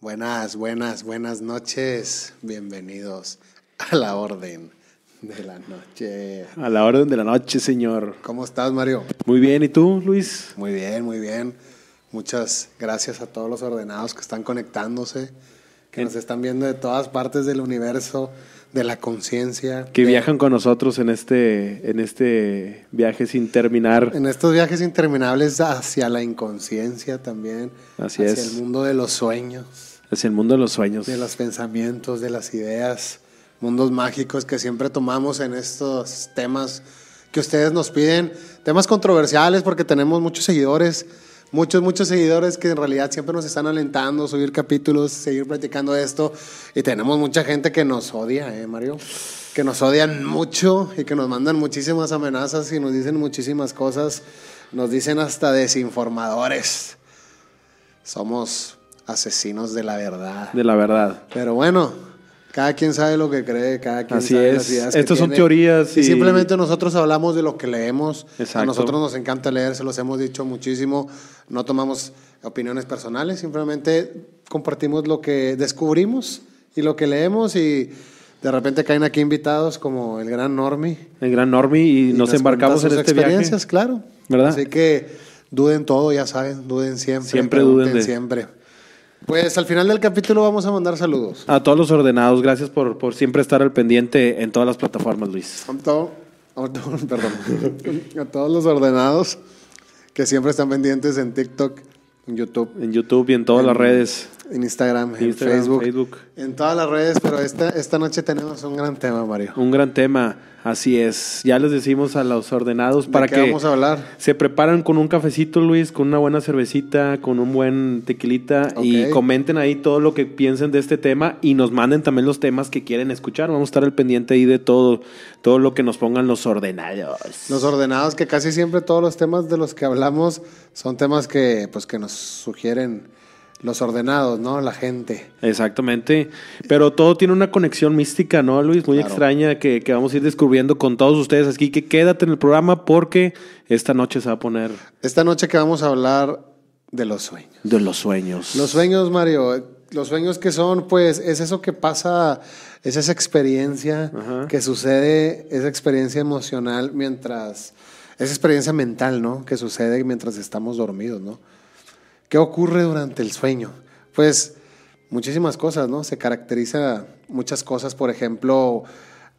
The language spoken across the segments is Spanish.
Buenas, buenas, buenas noches. Bienvenidos a la orden de la noche. A la orden de la noche, señor. ¿Cómo estás, Mario? Muy bien, ¿y tú, Luis? Muy bien, muy bien. Muchas gracias a todos los ordenados que están conectándose, que nos están viendo de todas partes del universo, de la conciencia. Que de- viajan con nosotros en este, en este viaje sin terminar. En estos viajes interminables hacia la inconsciencia también. Así hacia es. el mundo de los sueños. Hacia el mundo de los sueños. de los pensamientos, de las ideas, mundos mágicos que siempre tomamos en estos temas que ustedes nos piden, temas controversiales porque tenemos muchos seguidores, muchos, muchos seguidores que en realidad siempre nos están alentando subir capítulos, seguir platicando esto y tenemos mucha gente que nos odia, ¿eh, Mario? Que nos odian mucho y que nos mandan muchísimas amenazas y nos dicen muchísimas cosas, nos dicen hasta desinformadores. Somos asesinos de la verdad. De la verdad. Pero bueno, cada quien sabe lo que cree, cada quien Así sabe es. las ideas Estas son tiene. teorías Y, y- simplemente nosotros hablamos de lo que leemos. A Exacto. nosotros nos encanta leer, se los hemos dicho muchísimo. No tomamos opiniones personales, simplemente compartimos lo que descubrimos y lo que leemos y de repente caen aquí invitados como el gran Normi. El gran Normi y, y nos, embarcamos en sus este viaje. experiencias, claro. ¿Verdad? Así que duden todo, ya saben, duden siempre. Siempre duden de- siempre. Pues al final del capítulo vamos a mandar saludos. A todos los ordenados, gracias por, por siempre estar al pendiente en todas las plataformas, Luis. A todo- a todo- perdón, a todos los ordenados que siempre están pendientes en TikTok, en YouTube, En YouTube y en todas las redes. En Instagram, en Instagram, Facebook, Facebook. en todas las redes, pero esta, esta noche tenemos un gran tema, Mario. Un gran tema, así es. Ya les decimos a los ordenados ¿De para qué que vamos a hablar? se preparan con un cafecito, Luis, con una buena cervecita, con un buen tequilita y comenten ahí todo lo que piensen de este tema y nos manden también los temas que quieren escuchar. Vamos a estar al pendiente ahí de todo, todo lo que nos pongan los ordenados. Los ordenados, que casi siempre todos los temas de los que hablamos son temas que, pues, que nos sugieren los ordenados, ¿no? La gente. Exactamente. Pero todo tiene una conexión mística, ¿no, Luis? Muy Claro. extraña que, que vamos a ir descubriendo con todos ustedes. Así que quédate en el programa porque esta noche se va a poner Esta noche que vamos a hablar de los sueños. de los sueños. Los sueños, Mario, los sueños que son, pues, es eso que pasa, es esa experiencia Ajá. que sucede, esa experiencia emocional mientras, esa experiencia mental, ¿no? Que sucede mientras estamos dormidos, ¿no? ¿Qué ocurre durante el sueño? Pues muchísimas cosas, ¿no? Se caracteriza muchas cosas, por ejemplo,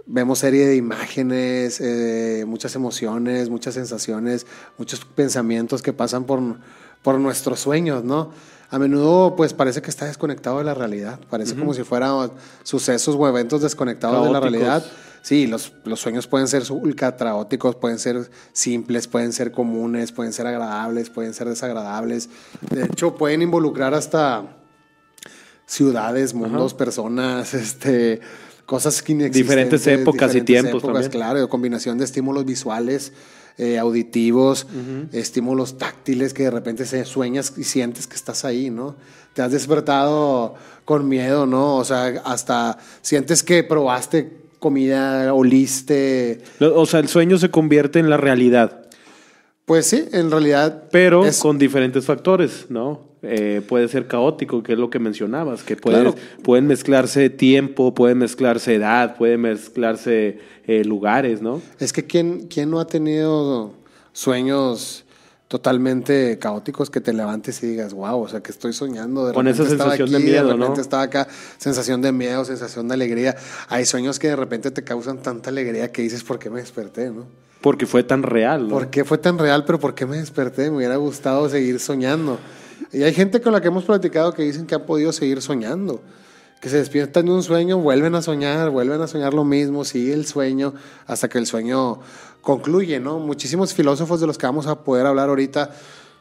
vemos serie de imágenes, eh, muchas emociones, muchas sensaciones, muchos pensamientos que pasan por, por nuestros sueños, ¿no? A menudo, pues parece que está desconectado de la realidad, parece como si fueran sucesos o eventos desconectados de la realidad. Sí, los, los sueños pueden ser ultra caóticos, pueden ser simples, pueden ser comunes, pueden ser agradables, pueden ser desagradables. De hecho, pueden involucrar hasta ciudades, mundos, personas, este, cosas que inexistentes. Diferentes épocas y tiempos también. Claro, combinación de estímulos visuales, eh, auditivos, estímulos táctiles que de repente se sueñas y sientes que estás ahí, ¿no? Te has despertado con miedo, ¿no? O sea, hasta sientes que probaste comida, oliste. O sea, el sueño se convierte en la realidad, Pues sí, en realidad. pero es- con diferentes factores, ¿no? Eh, puede ser caótico, que es lo que mencionabas, que puede- Claro. pueden mezclarse tiempo, pueden mezclarse edad, pueden mezclarse eh, lugares, ¿no? Es que ¿quién, quién no ha tenido sueños totalmente caóticos que te levantes y digas, wow, o sea, que estoy soñando. De Con esa sensación de miedo, De repente ¿no? estaba acá, sensación de miedo, sensación de alegría. Hay sueños que de repente te causan tanta alegría que dices, ¿por qué me desperté, no? Porque fue tan real, ¿no? ¿Por qué fue tan real, pero por qué me desperté? Me hubiera gustado seguir soñando. Y hay gente con la que hemos platicado que dicen que han podido seguir soñando. Que se despiertan de un sueño, vuelven a soñar, vuelven a soñar lo mismo, sigue el sueño hasta que el sueño concluye, ¿no? Muchísimos filósofos de los que vamos a poder hablar ahorita,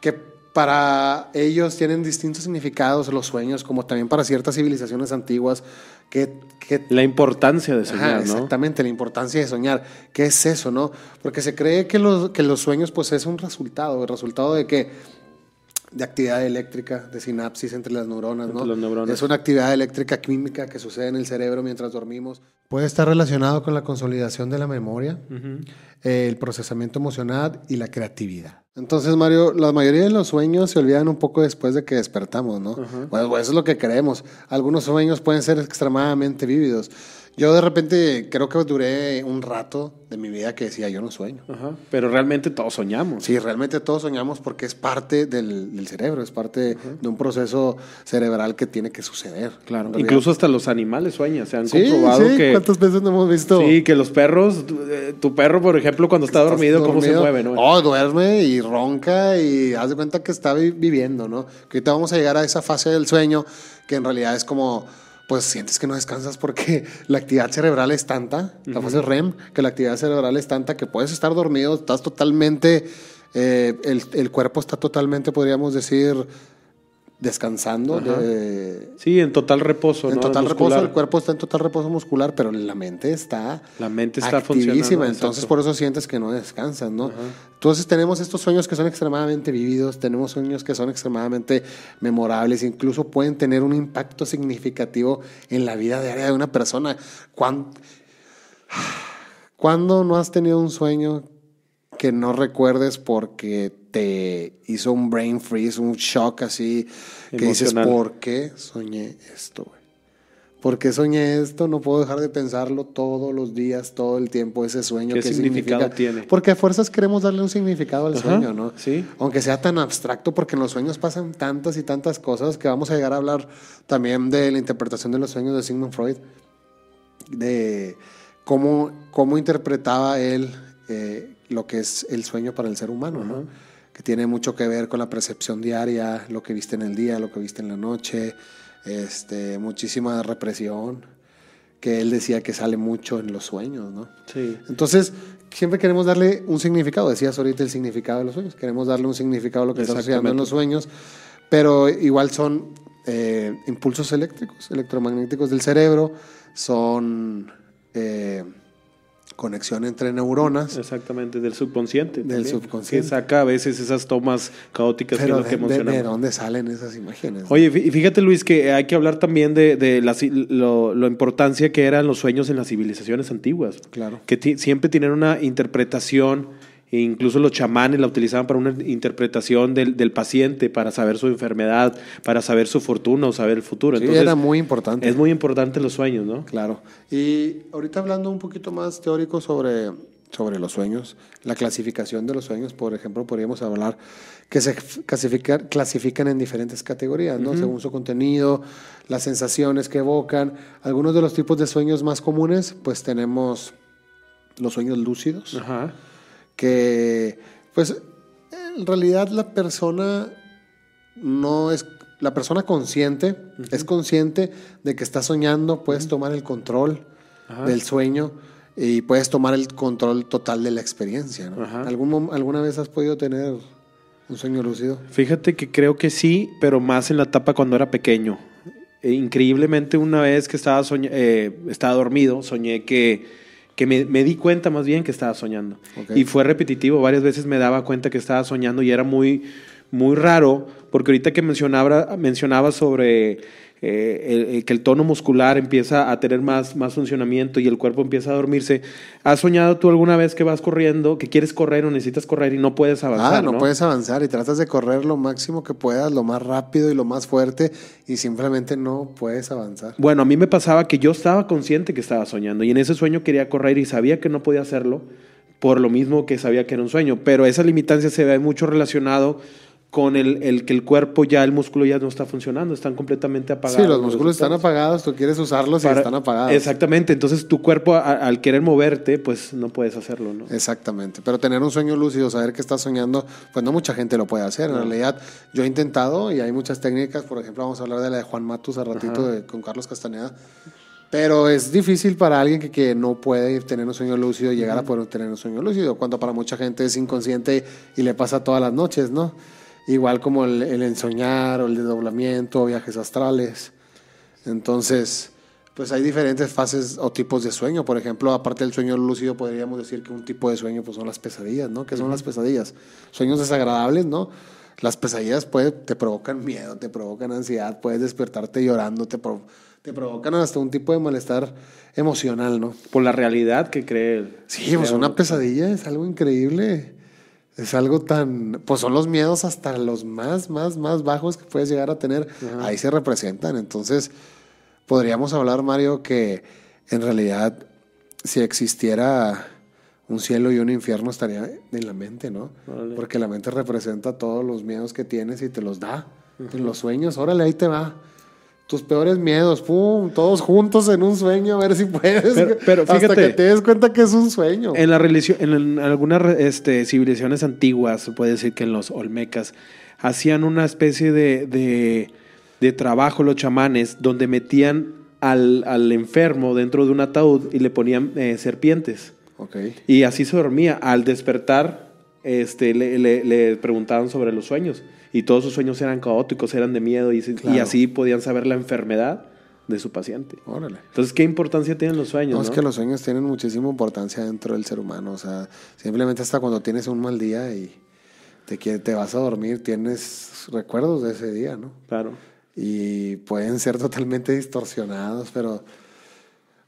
que para ellos tienen distintos significados los sueños, como también para ciertas civilizaciones antiguas, que, que La importancia de Ajá, soñar, ¿no? Exactamente, la importancia de soñar. ¿Qué es eso, no? Porque se cree que los, que los sueños, pues, es un resultado, el resultado de que de actividad eléctrica, de sinapsis entre las neuronas, Entre ¿no? las neuronas. Es una actividad eléctrica química que sucede en el cerebro mientras dormimos. Puede estar relacionado con la consolidación de la memoria, eh, el procesamiento emocional y la creatividad. Entonces, Mario, la mayoría de los sueños se olvidan un poco después de que despertamos, ¿no? Bueno, pues eso es lo que creemos. Algunos sueños pueden ser extremadamente vívidos. Yo de repente creo que duré un rato de mi vida que decía, yo no sueño. Ajá. Pero realmente todos soñamos. Sí, realmente todos soñamos porque es parte del, del cerebro, es parte de un proceso cerebral que tiene que suceder. Claro. Incluso hasta los animales sueñan. Se han Sí, comprobado sí, que. ¿cuántas veces no hemos visto? Sí, que los perros, tu, eh, tu perro, por ejemplo, cuando está dormido, ¿cómo se mueve? ¿no? Oh, duerme y ronca y haz de cuenta que está vi- viviendo, ¿no? Que ahorita vamos a llegar a esa fase del sueño que en realidad es como, pues sientes que no descansas porque la actividad cerebral es tanta, la fase REM, que la actividad cerebral es tanta que puedes estar dormido, estás totalmente, eh, el, el cuerpo está totalmente, podríamos decir, descansando, de- Sí, en total reposo. en ¿no? total Muscular. reposo, el cuerpo está en total reposo muscular, pero la mente está La mente está activísima, funcionando, entonces exacto. por eso sientes que no descansas, ¿no? Entonces tenemos estos sueños que son extremadamente vividos, tenemos sueños que son extremadamente memorables, incluso pueden tener un impacto significativo en la vida diaria de una persona. ¿Cuán- ¿Cuándo no has tenido un sueño que no recuerdes porque te hizo un brain freeze, un shock así, que dices. ¿por qué soñé esto, güey? ¿Por qué soñé esto? No puedo dejar de pensarlo todos los días, todo el tiempo, ese sueño. ¿Qué ¿Qué, significado significa? tiene? Porque a fuerzas queremos darle un significado al Ajá, sueño, ¿no? sí. Aunque sea tan abstracto, porque en los sueños pasan tantas y tantas cosas que vamos a llegar a hablar también de la interpretación de los sueños de Sigmund Freud, de cómo, cómo interpretaba él eh, lo que es el sueño para el ser humano, ¿no? Que tiene mucho que ver con la percepción diaria, lo que viste en el día, lo que viste en la noche, este, muchísima represión, que él decía que sale mucho en los sueños, ¿no? Sí. Entonces, siempre queremos darle un significado. Decías ahorita el significado de los sueños. Queremos darle un significado a lo que está sucediendo en los sueños, pero igual son eh, impulsos eléctricos, electromagnéticos del cerebro, son eh, conexión entre neuronas. Exactamente, del subconsciente. Del también, subconsciente. Que saca a veces esas tomas caóticas que Pero lo que de, de- de dónde salen esas imágenes? Oye, fí- fíjate Luis que hay que hablar también de, de la, lo, lo importancia que eran los sueños en las civilizaciones antiguas. Claro. Que siempre tienen una interpretación, e incluso los chamanes la utilizaban para una interpretación del, del paciente, para saber su enfermedad, para saber su fortuna o saber el futuro. Sí, Entonces, era muy importante. es muy importante los sueños, ¿no? Claro. Y ahorita hablando un poquito más teórico sobre, sobre los sueños, la clasificación de los sueños, por ejemplo, podríamos hablar que se clasificar, clasifican en diferentes categorías, ¿no? Según su contenido, las sensaciones que evocan. Algunos de los tipos de sueños más comunes, pues tenemos los sueños lúcidos, Ajá. Que pues en realidad la persona no es la persona consciente es consciente de que está soñando puedes tomar el control Ajá. del sueño y puedes tomar el control total de la experiencia ¿no? Ajá. ¿Algún mom- alguna vez has podido tener un sueño lúcido Fíjate que creo que sí, pero más en la etapa cuando era pequeño. E increíblemente una vez que estaba, eh, estaba dormido, soñé que, que me, me di cuenta más bien que estaba soñando. Y fue repetitivo, varias veces me daba cuenta que estaba soñando y era muy, muy raro, porque ahorita que mencionaba, mencionaba sobre eh, que el tono muscular empieza a tener más, más funcionamiento y el cuerpo empieza a dormirse, ¿has soñado tú alguna vez que vas corriendo, que quieres correr o necesitas correr y no puedes avanzar? ah no, puedes avanzar y tratas de correr lo máximo que puedas lo más rápido y lo más fuerte y simplemente no puedes avanzar Bueno, a mí me pasaba que yo estaba consciente que estaba soñando y en ese sueño quería correr y sabía que no podía hacerlo por lo mismo que sabía que era un sueño, pero esa limitancia se ve mucho relacionado con el, el que el cuerpo ya, el músculo ya no está funcionando, están completamente apagados. sí los músculos están apagados tú quieres usarlos y están apagados Exactamente, entonces tu cuerpo a- al querer moverte, pues no puedes hacerlo, ¿no? Exactamente, pero tener un sueño lúcido, saber que estás soñando, pues no mucha gente lo puede hacer. En realidad, yo he intentado y hay muchas técnicas, por ejemplo, vamos a hablar de la de Juan Matus a ratito de- con Carlos Castaneda, pero es difícil para alguien que, que no puede tener un sueño lúcido llegar a poder tener un sueño lúcido, cuando para mucha gente es inconsciente y le pasa todas las noches, ¿no? Igual como el, el ensoñar o el desdoblamiento, viajes astrales. Entonces, pues hay diferentes fases o tipos de sueño. Por ejemplo, aparte del sueño lúcido, podríamos decir que un tipo de sueño pues son las pesadillas, ¿no? ¿Qué son las pesadillas? Sueños desagradables, ¿no? Las pesadillas puede, te provocan miedo, te provocan ansiedad, puedes despertarte llorando, te, pro- te provocan hasta un tipo de malestar emocional, ¿no? Por la realidad que cree. él. Sí, pues una pesadilla es algo increíble. Es algo tan. Pues son los miedos hasta los más, más, más bajos que puedes llegar a tener. Ahí se representan. Entonces, podríamos hablar, Mario, que en realidad, si existiera un cielo y un infierno, estaría en la mente, ¿no? Porque la mente representa todos los miedos que tienes y te los da. En los sueños, órale, ahí te va. Tus peores miedos, pum, todos juntos en un sueño, a ver si puedes. Pero- pero hasta fíjate. que te des cuenta que es un sueño. En, la religión, en, algunas este, civilizaciones antiguas, se puede decir que en los olmecas, hacían una especie de, de, de trabajo los chamanes donde metían al, al enfermo dentro de un ataúd y le ponían eh, serpientes. Y así se dormía. Al despertar, este, le, le- le preguntaban sobre los sueños. Y todos sus sueños eran caóticos, eran de miedo. Y, así podían saber la enfermedad de su paciente. Órale. Entonces, ¿qué importancia tienen los sueños? No, No, es que los sueños tienen muchísima importancia dentro del ser humano. O sea, simplemente hasta cuando tienes un mal día y te, te vas a dormir, tienes recuerdos de ese día, ¿no? Claro. Y pueden ser totalmente distorsionados, pero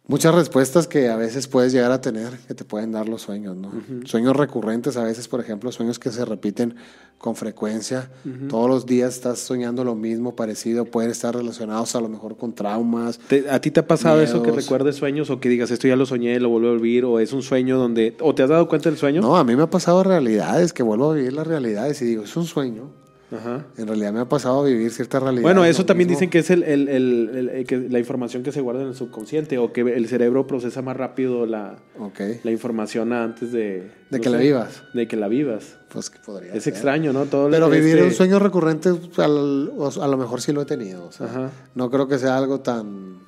muchas respuestas que a veces puedes llegar a tener que te pueden dar los sueños, ¿no? Sueños recurrentes, a veces, por ejemplo, sueños que se repiten con frecuencia. Todos los días estás soñando lo mismo, parecido, pueden estar relacionados a lo mejor con traumas. ¿Te- ¿A ti te ha pasado eso que recuerdes sueños o que digas esto ya lo soñé, lo vuelvo a vivir o es un sueño donde o te has dado cuenta del sueño? No, a mí me ha pasado realidades, que vuelvo a vivir las realidades y digo, es un sueño. Ajá. En realidad me ha pasado vivir ciertas realidades. Bueno, eso también mismo. dicen que es el, el- el- el- el que la información que se guarda en el subconsciente o que el cerebro procesa más rápido la, la información antes de... de no que la vivas. De que la vivas. Pues que podría Es ser. extraño, ¿no? Todo Pero este- vivir un sueño recurrente, al- a lo mejor sí lo he tenido. o sea, Ajá. No creo que sea algo tan,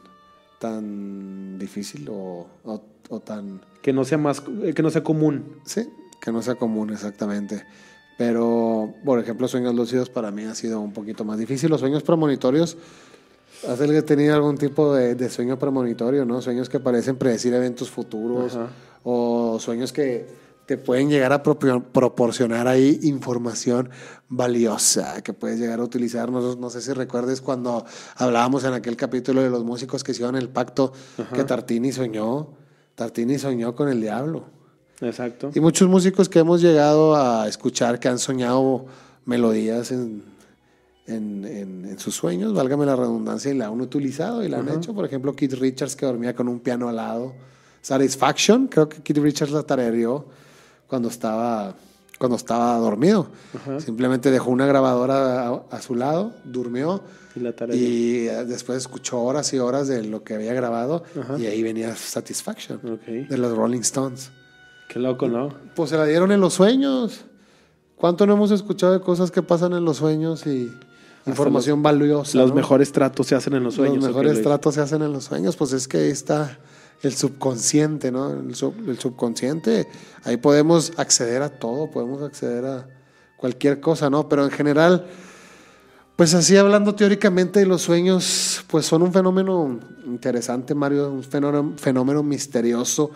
tan difícil o, o- o tan... Que no sea más, eh, que no sea común. Sí, que no sea común exactamente. Pero, por ejemplo, sueños lúcidos para mí ha sido un poquito más difícil. Los sueños premonitorios, ¿has tenido algún tipo de, de sueño premonitorio, no? Sueños que parecen predecir eventos futuros Ajá. o sueños que te pueden llegar a propio- proporcionar ahí información valiosa que puedes llegar a utilizar. No, no sé si recuerdes cuando hablábamos en aquel capítulo de los músicos que hicieron el pacto que Tartini soñó. Tartini soñó con el diablo. Exacto. Y muchos músicos que hemos llegado a escuchar que han soñado melodías en, en, en- en sus sueños, válgame la redundancia, y la han utilizado y la han hecho. Por ejemplo, Keith Richards que dormía con un piano al lado. Satisfaction, creo que Keith Richards la tarareó cuando estaba, cuando estaba dormido. Simplemente dejó una grabadora a, a su lado, durmió Y la y eh, después escuchó horas y horas de lo que había grabado y ahí venía Satisfaction Ok. de los Rolling Stones. Qué loco, ¿no? Pues se la dieron en los sueños. ¿Cuánto no hemos escuchado de cosas que pasan en los sueños y información valiosa? Los ¿no? mejores tratos se hacen en los sueños. Los ¿o qué, mejores tratos se hacen en los sueños. Pues es que ahí está el subconsciente, ¿no? El, sub- el subconsciente. Ahí podemos acceder a todo, podemos acceder a cualquier cosa, ¿no? Pero en general, pues así hablando teóricamente de los sueños, pues son un fenómeno interesante, Mario, un fenómeno, fenómeno misterioso.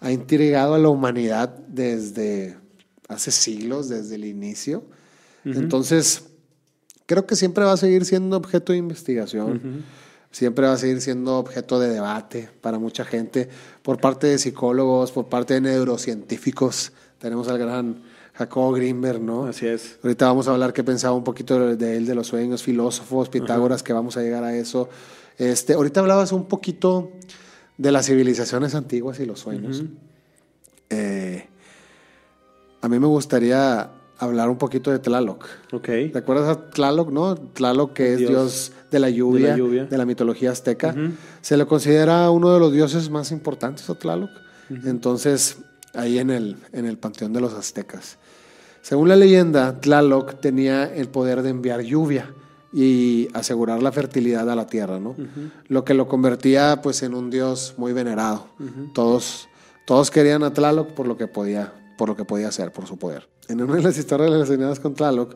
Ha intrigado a la humanidad desde hace siglos, desde el inicio. Entonces, creo que siempre va a seguir siendo objeto de investigación. Siempre va a seguir siendo objeto de debate para mucha gente, por parte de psicólogos, por parte de neurocientíficos. Tenemos al gran Jacobo Greenberg, ¿no? Así es. Ahorita vamos a hablar que pensaba un poquito de, él, de los sueños, filósofos, Pitágoras, que vamos a llegar a eso. Este, ahorita hablabas un poquito de las civilizaciones antiguas y los sueños. Eh, a mí me gustaría hablar un poquito de Tlaloc. Ok. ¿Recuerdas a Tlaloc, no? Tlaloc, que es Dios dios, de, la lluvia, de la lluvia. de la mitología azteca. Se le considera uno de los dioses más importantes a Tlaloc. Entonces, ahí en el, en el panteón de los aztecas. Según la leyenda, Tlaloc tenía el poder de enviar lluvia y asegurar la fertilidad a la tierra, ¿no? Lo que lo convertía pues en un dios muy venerado. Todos todos querían a Tlaloc por lo que podía por lo que podía hacer, por su poder. En una de las historias relacionadas con Tlaloc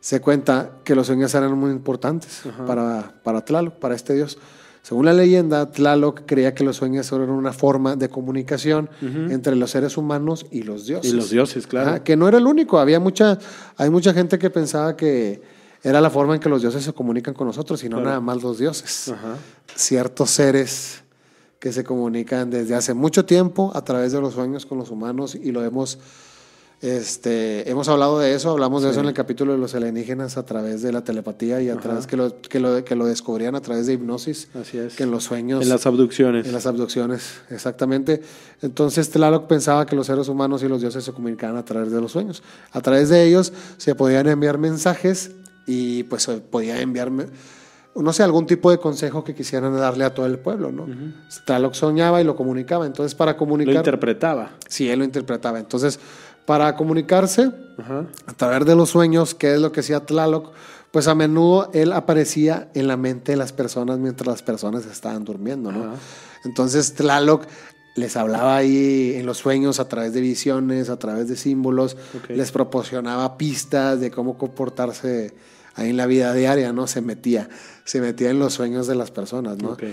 se cuenta que los sueños eran muy importantes para, para Tlaloc, para este dios. Según la leyenda, Tlaloc creía que los sueños eran una forma de comunicación entre los seres humanos y los dioses. Y los dioses, claro. Ajá, que no era el único, había mucha, hay mucha gente que pensaba que era la forma en que los dioses se comunican con nosotros y no Claro. nada más los dioses. Ajá. Ciertos seres que se comunican desde hace mucho tiempo a través de los sueños con los humanos y lo hemos este hemos hablado de eso, hablamos de eso en el capítulo de los alienígenas a través de la telepatía y a Ajá. través que lo, que lo que lo descubrían a través de hipnosis, Así es. que en los sueños En las abducciones. en las abducciones, exactamente. Entonces Tlaloc pensaba que los seres humanos y los dioses se comunicaban a través de los sueños. A través de ellos se podían enviar mensajes y pues se podía enviarme, no sé, algún tipo de consejo que quisieran darle a todo el pueblo, ¿no? Tlaloc soñaba y lo comunicaba. Entonces para Lo comunicar... interpretaba. Sí, él lo interpretaba. Entonces, para comunicarse a través de los sueños, que es lo que hacía Tlaloc, pues a menudo él aparecía en la mente de las personas mientras las personas estaban durmiendo, ¿no? Entonces Tlaloc les hablaba ahí en los sueños a través de visiones, a través de símbolos, les proporcionaba pistas de cómo comportarse ahí en la vida diaria, ¿no? Se metía, se metía en los sueños de las personas, ¿no? Ok.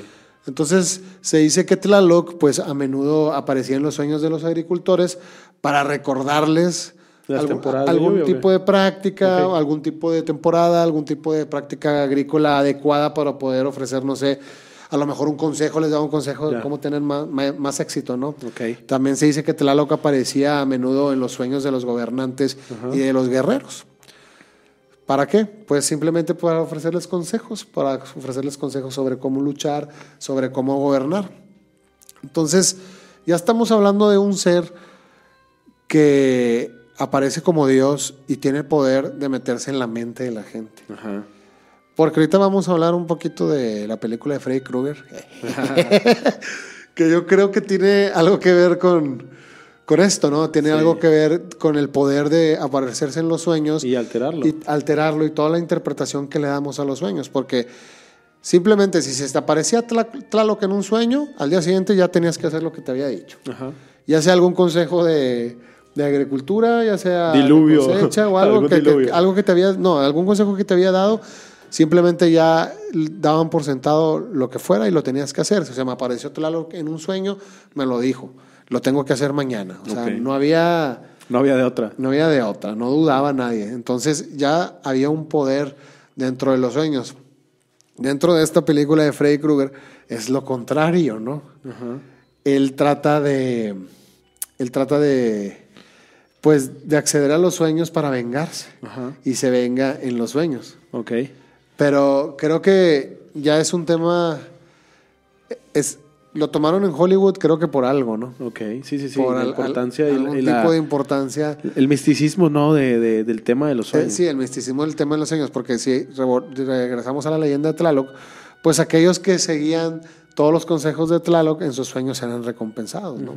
Entonces se dice que Tlaloc, pues a menudo aparecía en los sueños de los agricultores para recordarles algún, temporadas de algún lluvia, ¿o tipo de práctica, algún tipo de temporada, algún tipo de práctica agrícola adecuada para poder ofrecer, no sé, a lo mejor un consejo, les daba un consejo de cómo tener más, más- más éxito, ¿no? Ok. También se dice que Tlaloc aparecía a menudo en los sueños de los gobernantes y de los guerreros. ¿Para qué? Pues simplemente para ofrecerles consejos, para ofrecerles consejos sobre cómo luchar, sobre cómo gobernar. Entonces, ya estamos hablando de un ser que aparece como Dios y tiene el poder de meterse en la mente de la gente. Ajá. Porque ahorita vamos a hablar un poquito de la película de Freddy Krueger, que yo creo que tiene algo que ver con, con esto, ¿no? Tiene Sí. algo que ver con el poder de aparecerse en los sueños Y alterarlo. y alterarlo y toda la interpretación que le damos a los sueños, porque simplemente si se te aparecía Tla- Tlaloc en un sueño, al día siguiente ya tenías que hacer lo que te había dicho. Ajá. Ya sea algún consejo de, de agricultura, ya sea Diluvio. cosecha o algo que, algo que te había, no, algún consejo que te había dado, simplemente ya daban por sentado lo que fuera y lo tenías que hacer. O sea, me apareció Tlaloc en un sueño, me lo dijo, lo tengo que hacer mañana. O sea, no había No había de otra. no había de otra, no dudaba nadie. Entonces ya había un poder dentro de los sueños. Dentro de esta película de Freddy Krueger es lo contrario, ¿no? Él trata de. Él trata de. Pues de acceder a los sueños para vengarse. Y se venga en los sueños. Ok. Pero creo que ya es un tema. Es, lo tomaron en Hollywood, creo que por algo, ¿no? Ok. Sí, sí, sí. por la al- importancia al- y algún y la- tipo de importancia. El misticismo, ¿no? De, de- del tema de los sueños. Sí, el misticismo del tema de los sueños, porque si regresamos a la leyenda de Tlaloc, pues aquellos que seguían todos los consejos de Tlaloc en sus sueños eran recompensados, ¿no?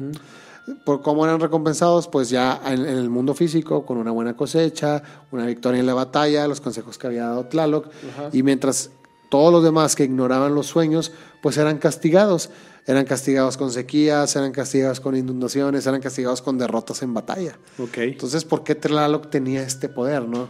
¿Por cómo eran recompensados? Pues ya en, en el mundo físico, con una buena cosecha, una victoria en la batalla, los consejos que había dado Tlaloc, Ajá. y mientras todos los demás que ignoraban los sueños, pues eran castigados. Eran castigados con sequías, eran castigados con inundaciones, eran castigados con derrotas en batalla. Ok. Entonces, ¿por qué Tlaloc tenía este poder, no?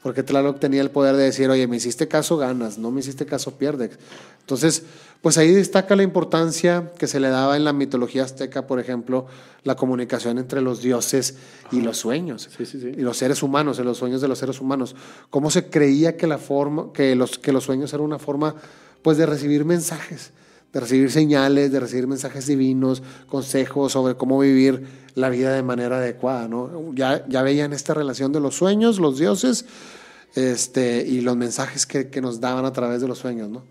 Porque Tlaloc tenía el poder de decir, oye, me hiciste caso, ganas, no me hiciste caso, pierdes. Entonces, pues ahí destaca la importancia que se le daba en la mitología azteca, por ejemplo, la comunicación entre los dioses y los sueños. Sí, sí, sí. Y los seres humanos, en los sueños de los seres humanos. Cómo se creía que la forma, que los, que los sueños eran una forma, pues, de recibir mensajes, de recibir señales, de recibir mensajes divinos, consejos sobre cómo vivir la vida de manera adecuada, ¿no? Ya, ya veían esta relación de los sueños, los dioses, este, y los mensajes que, que nos daban a través de los sueños, ¿no?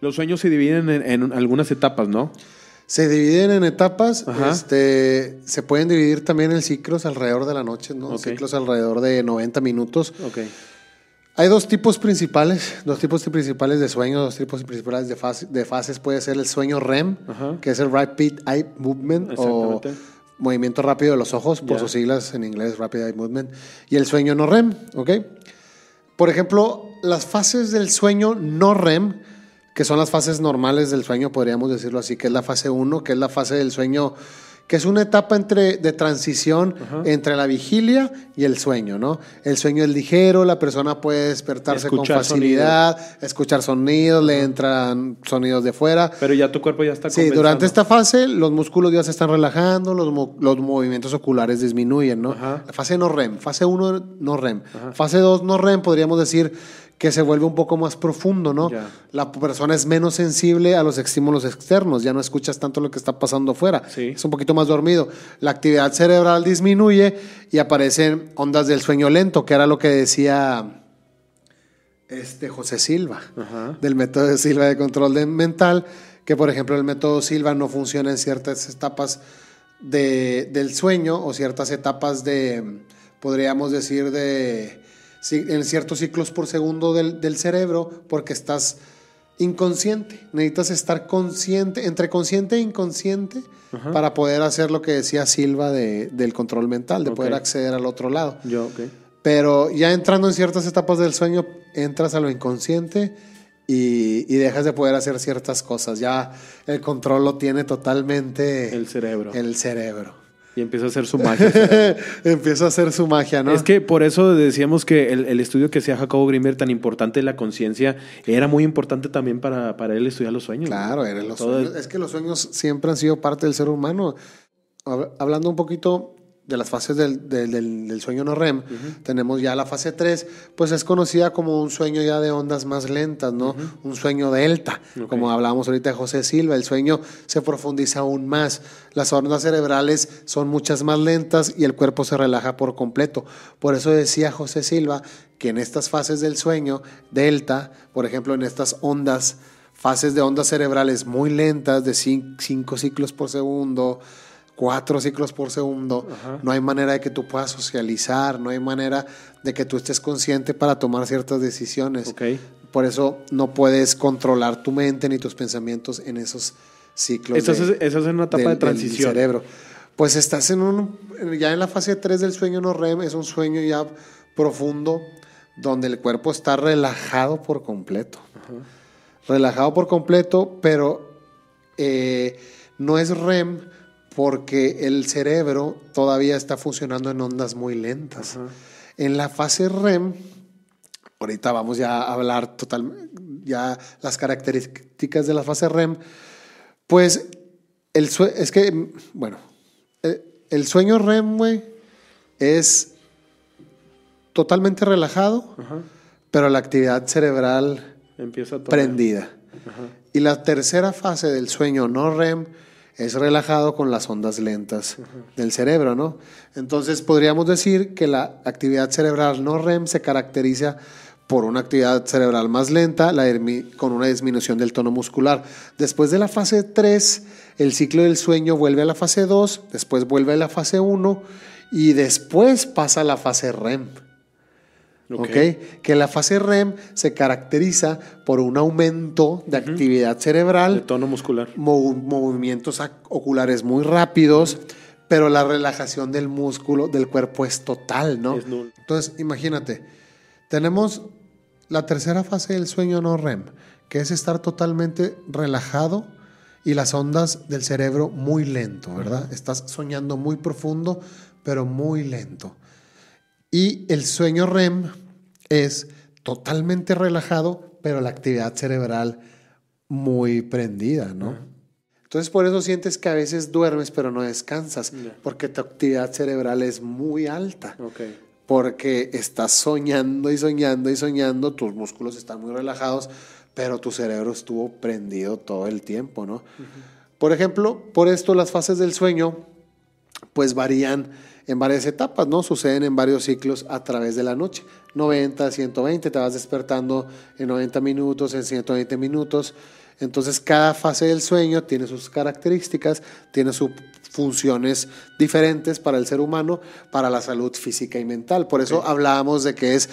Los sueños se dividen en, en algunas etapas, ¿no? Se dividen en etapas, Ajá. este, se pueden dividir también en ciclos alrededor de la noche, ¿no? Ciclos alrededor de 90 minutos. Hay dos tipos principales, dos tipos principales de sueños, dos tipos principales de, fase- de fases. Puede ser el sueño REM, Ajá. que es el Rapid Eye Movement o movimiento rápido de los ojos, por sus siglas en inglés, Rapid Eye Movement, y el sueño no REM, ¿ok? Por ejemplo, las fases del sueño no REM, que son las fases normales del sueño, podríamos decirlo así, que es la fase 1, que es la fase del sueño que es una etapa entre, de transición entre la vigilia y el sueño, ¿no? El sueño es ligero, la persona puede despertarse con facilidad, escuchar sonidos, le entran sonidos de fuera. Pero ya tu cuerpo ya está Sí, durante esta fase los músculos ya se están relajando, los, los movimientos oculares disminuyen, ¿no? fase no REM, fase 1 no REM. Fase 2 no REM, podríamos decir que se vuelve un poco más profundo, ¿no? La persona es menos sensible a los estímulos externos, ya no escuchas tanto lo que está pasando afuera, es un poquito más dormido. La actividad cerebral disminuye y aparecen ondas del sueño lento, que era lo que decía este José Silva, del método de Silva de control mental, que por ejemplo el método Silva no funciona en ciertas etapas de, del sueño o ciertas etapas de, podríamos decir, de en ciertos ciclos por segundo del, cerebro porque estás inconsciente. Necesitas estar consciente, entre consciente e inconsciente, para poder hacer lo que decía Silva de, del control mental, de poder acceder al otro lado. Yo, Pero ya entrando en ciertas etapas del sueño, entras a lo inconsciente y, y, dejas de poder hacer ciertas cosas. Ya el control lo tiene totalmente el cerebro. El cerebro. Y empieza a hacer su magia. empieza a hacer su magia, ¿no? Es que por eso decíamos que el, estudio que hacía Jacobo Grimmer tan importante de la conciencia era muy importante también para, para él estudiar los sueños. Claro, los sueños. Es que los sueños siempre han sido parte del ser humano. Hablando un poquito de las fases del, del, sueño no REM, tenemos ya la fase 3, pues es conocida como un sueño ya de ondas más lentas, ¿no? Un sueño delta, como hablábamos ahorita de José Silva, el sueño se profundiza aún más, las ondas cerebrales son muchas más lentas y el cuerpo se relaja por completo. Por eso decía José Silva que en estas fases del sueño delta, por ejemplo, en estas ondas, fases de ondas cerebrales muy lentas, de 5 ciclos por segundo, cuatro ciclos por segundo, no hay manera de que tú puedas socializar, no hay manera de que tú estés consciente para tomar ciertas decisiones. Por eso no puedes controlar tu mente ni tus pensamientos en esos ciclos. Eso, es, eso es una etapa de transición. cerebro. Pues estás en un, ya en la fase 3 del sueño no REM, es un sueño ya profundo donde el cuerpo está relajado por completo. Relajado por completo, pero eh, no es REM porque el cerebro todavía está funcionando en ondas muy lentas. En la fase REM, ahorita vamos ya a hablar total, ya las características de la fase REM, pues el es que, bueno, el, sueño REM, güey, es totalmente relajado, pero la actividad cerebral empieza prendida. Y la tercera fase del sueño no REM, es relajado con las ondas lentas del cerebro, ¿no? Entonces podríamos decir que la actividad cerebral no REM se caracteriza por una actividad cerebral más lenta, con una disminución del tono muscular. Después de la fase 3, el ciclo del sueño vuelve a la fase 2, después vuelve a la fase 1 y después pasa a la fase REM. Okay. Que la fase REM se caracteriza por un aumento de actividad cerebral. De tono muscular. movimientos oculares muy rápidos, pero la relajación del músculo del cuerpo es total, ¿no? Entonces, imagínate, tenemos la tercera fase del sueño no REM, que es estar totalmente relajado y las ondas del cerebro muy lento, ¿verdad? Estás soñando muy profundo, pero muy lento. Y el sueño REM es totalmente relajado, pero la actividad cerebral muy prendida, ¿no? Entonces por eso sientes que a veces duermes pero no descansas, porque tu actividad cerebral es muy alta. Porque estás soñando y soñando y soñando, tus músculos están muy relajados, pero tu cerebro estuvo prendido todo el tiempo, ¿no? Por ejemplo, por esto las fases del sueño pues varían en varias etapas, ¿no? Suceden en varios ciclos a través de la noche. 90, 120, te vas despertando en 90 minutos, en 120 minutos. Entonces cada fase del sueño tiene sus características, tiene sus funciones diferentes para el ser humano, para la salud física y mental. Por eso hablábamos de que es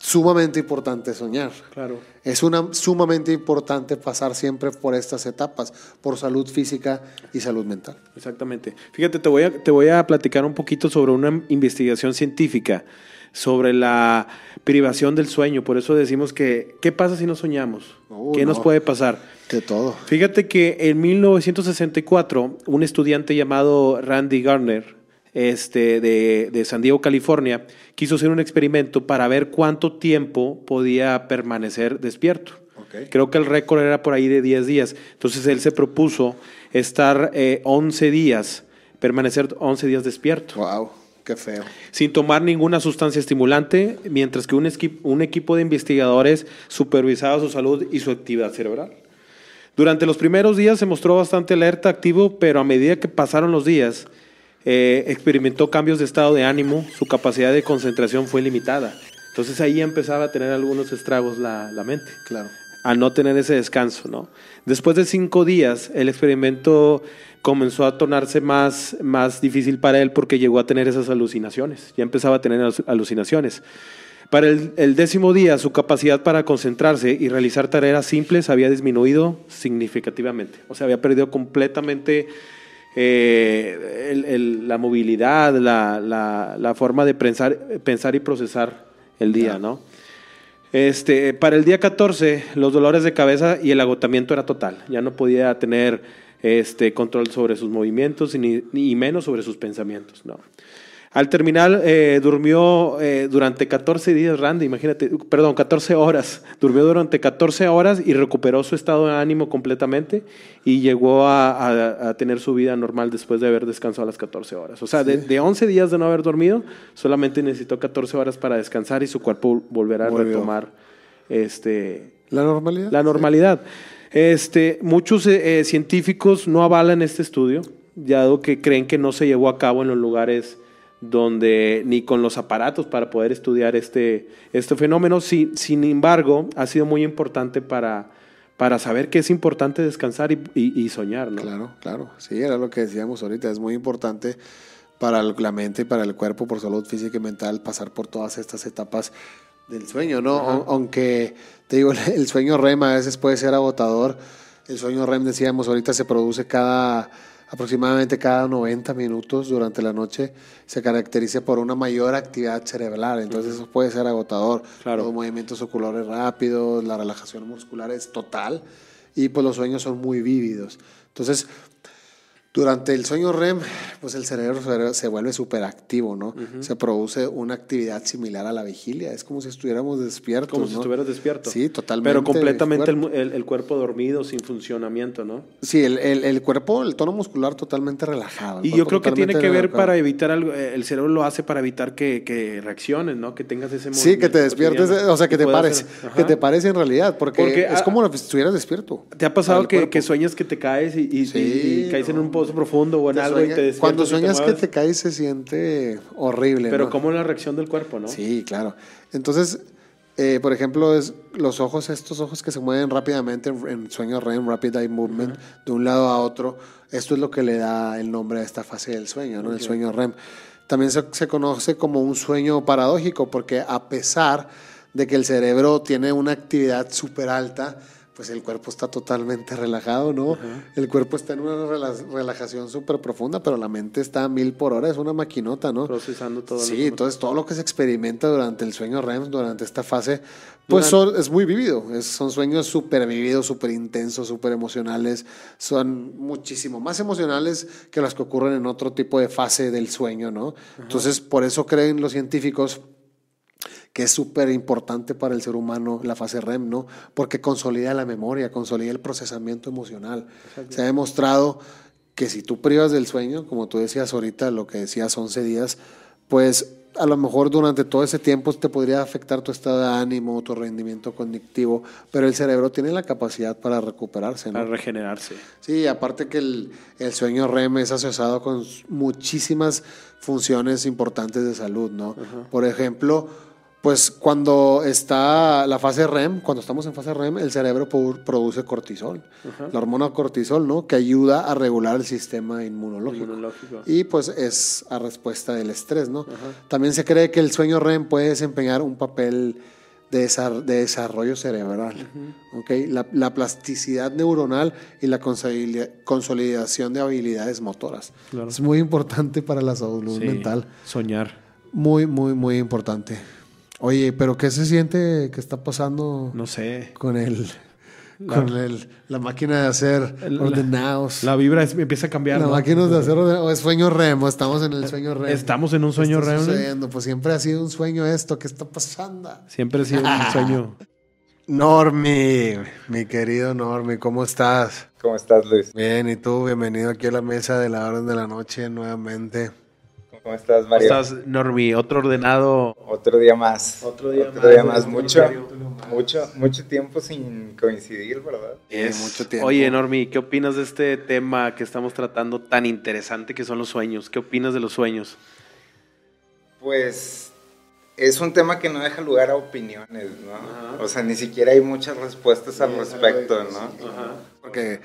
sumamente importante soñar. Claro. Es una, sumamente importante pasar siempre por estas etapas, por salud física y salud mental. Exactamente. Fíjate, te voy a, te voy a platicar un poquito sobre una investigación científica sobre la privación del sueño. Por eso decimos que, ¿qué pasa si no soñamos? ¿Qué nos puede pasar? De todo. Fíjate que en 1964 un estudiante llamado Randy Garner este, de, de, San Diego, California, quiso hacer un experimento para ver cuánto tiempo podía permanecer despierto. Okay. Creo que el récord era por ahí de 10 días. Entonces él se propuso estar eh, 11 días, permanecer 11 días despierto. ¡Wow! Qué feo. Sin tomar ninguna sustancia estimulante, mientras que un, un equipo de investigadores supervisaba su salud y su actividad cerebral. Durante los primeros días se mostró bastante alerta, activo, pero a medida que pasaron los días, eh, experimentó cambios de estado de ánimo, su capacidad de concentración fue limitada. Entonces ahí empezaba a tener algunos estragos la, la mente. Claro. Al no tener ese descanso, ¿no? Después de cinco días, el experimento comenzó a tornarse más, más difícil para él porque llegó a tener esas alucinaciones. Ya empezaba a tener alucinaciones. Para el, el, décimo día, su capacidad para concentrarse y realizar tareas simples había disminuido significativamente. O sea, había perdido completamente eh, el, el, la movilidad, la, la, la, forma de pensar, pensar y procesar el día, ¿no? Este, para el día 14, los dolores de cabeza y el agotamiento era total. Ya no podía tener este, control sobre sus movimientos ni, ni menos sobre sus pensamientos, ¿no? Al terminar, eh, durmió eh, durante 14 días, Randy, imagínate, perdón, 14 horas. Durmió durante 14 horas y recuperó su estado de ánimo completamente y llegó a, a, a tener su vida normal después de haber descansado las 14 horas. O sea, sí. de, de, 11 días de no haber dormido, solamente necesitó 14 horas para descansar y su cuerpo volverá a retomar este, la normalidad. La normalidad. Sí. Este, muchos eh, científicos no avalan este estudio, dado que creen que no se llevó a cabo en los lugares donde ni con los aparatos para poder estudiar este, este fenómeno. Sin, sin embargo, ha sido muy importante para, para saber que es importante descansar y, y, y, soñar. ¿no? Claro, claro. Sí, era lo que decíamos ahorita. Es muy importante para la mente y para el cuerpo, por salud física y mental, pasar por todas estas etapas del sueño, ¿no? Ajá. Aunque, te digo, el sueño REM a veces puede ser agotador. El sueño REM, decíamos, ahorita se produce cada aproximadamente cada 90 minutos durante la noche se caracteriza por una mayor actividad cerebral, entonces eso puede ser agotador. Claro. Los movimientos oculares rápidos, la relajación muscular es total y pues los sueños son muy vívidos. Entonces, durante el sueño REM, pues el cerebro se vuelve súper activo, ¿no? Uh -huh. Se produce una actividad similar a la vigilia. Es como si estuviéramos despiertos. Como ¿no? si estuvieras despierto. Sí, totalmente. Pero completamente el cuerpo. El, el, cuerpo dormido, sin funcionamiento, ¿no? Sí, el, el, cuerpo, el tono muscular totalmente relajado. Y yo creo que tiene que ver relajado. para evitar algo. Eh, el cerebro lo hace para evitar que, que reacciones, ¿no? Que tengas ese Sí, que te despiertes, o sea, que, que te pares. Que te pares en realidad, porque, porque es a, como si estuvieras despierto. ¿Te ha pasado que, que, sueñas que te caes y, y, sí, y, y caes no. en un pozo profundo o en algo sueña, y te Cuando sueñas te que te caes se siente horrible. Pero ¿no? como la reacción del cuerpo, ¿no? Sí, claro. Entonces, eh, por ejemplo, es los ojos, estos ojos que se mueven rápidamente en, en sueño REM, Rapid Eye Movement, uh -huh. de un lado a otro, esto es lo que le da el nombre a esta fase del sueño, ¿no? Okay. El sueño REM. También se, se conoce como un sueño paradójico, porque a pesar de que el cerebro tiene una actividad súper alta, pues el cuerpo está totalmente relajado, ¿no? Uh -huh. El cuerpo está en una relajación súper profunda, pero la mente está a mil por hora, es una maquinota, ¿no? Procesando todo. Sí, entonces todo lo que se experimenta durante el sueño REM, durante esta fase, pues son, es muy vivido, es, son sueños súper vividos, súper intensos, súper emocionales, son muchísimo más emocionales que las que ocurren en otro tipo de fase del sueño, ¿no? Uh -huh. Entonces, por eso creen los científicos que es súper importante para el ser humano la fase REM, ¿no? Porque consolida la memoria, consolida el procesamiento emocional. Se ha demostrado que si tú privas del sueño, como tú decías ahorita, lo que decías 11 días, pues a lo mejor durante todo ese tiempo te podría afectar tu estado de ánimo, tu rendimiento cognitivo, pero el cerebro tiene la capacidad para recuperarse. ¿no? Para regenerarse. Sí, aparte que el, el, sueño REM es asociado con muchísimas funciones importantes de salud, ¿no? Uh -huh. Por ejemplo, pues cuando está la fase REM, cuando estamos en fase REM, el cerebro produce cortisol, la hormona cortisol, ¿no? Que ayuda a regular el sistema inmunológico. inmunológico. Y pues es a respuesta del estrés, ¿no? También se cree que el sueño REM puede desempeñar un papel de, de desarrollo cerebral, uh -huh. ¿okay? La, la, plasticidad neuronal y la consolidación de habilidades motoras. Claro. Es muy importante para la salud sí, mental. Soñar. Muy, muy, muy importante. Oye, pero ¿qué se siente que está pasando? No sé. Con el, con el, la máquina de hacer La- ordenados. La vibra es- empieza a cambiar. La ¿no? máquina de hacer ordenados. Es sueño remo, estamos en el sueño remo. Estamos en un sueño ¿Qué está REM. sucediendo? Pues siempre ha sido un sueño esto. ¿Qué está pasando? Siempre ha sido un sueño. Normi, mi querido Normi, ¿cómo estás? ¿Cómo estás, Luis? Bien, ¿y tú? Bienvenido aquí a la mesa de la orden de la noche nuevamente. ¿Cómo estás, ¿Cómo Mario? estás, Normi? Otro ordenado. Otro día más. Otro día Otro más, día más. otro Mucho, día mucho, mucho tiempo sin coincidir, ¿verdad? Sí, mucho tiempo. Oye, Normi, ¿qué opinas de este tema que estamos tratando tan interesante que son los sueños? ¿Qué opinas de los sueños? Pues es un tema que no deja lugar a opiniones, ¿no? Ajá. O sea, ni siquiera hay muchas respuestas al respecto, ¿no? Porque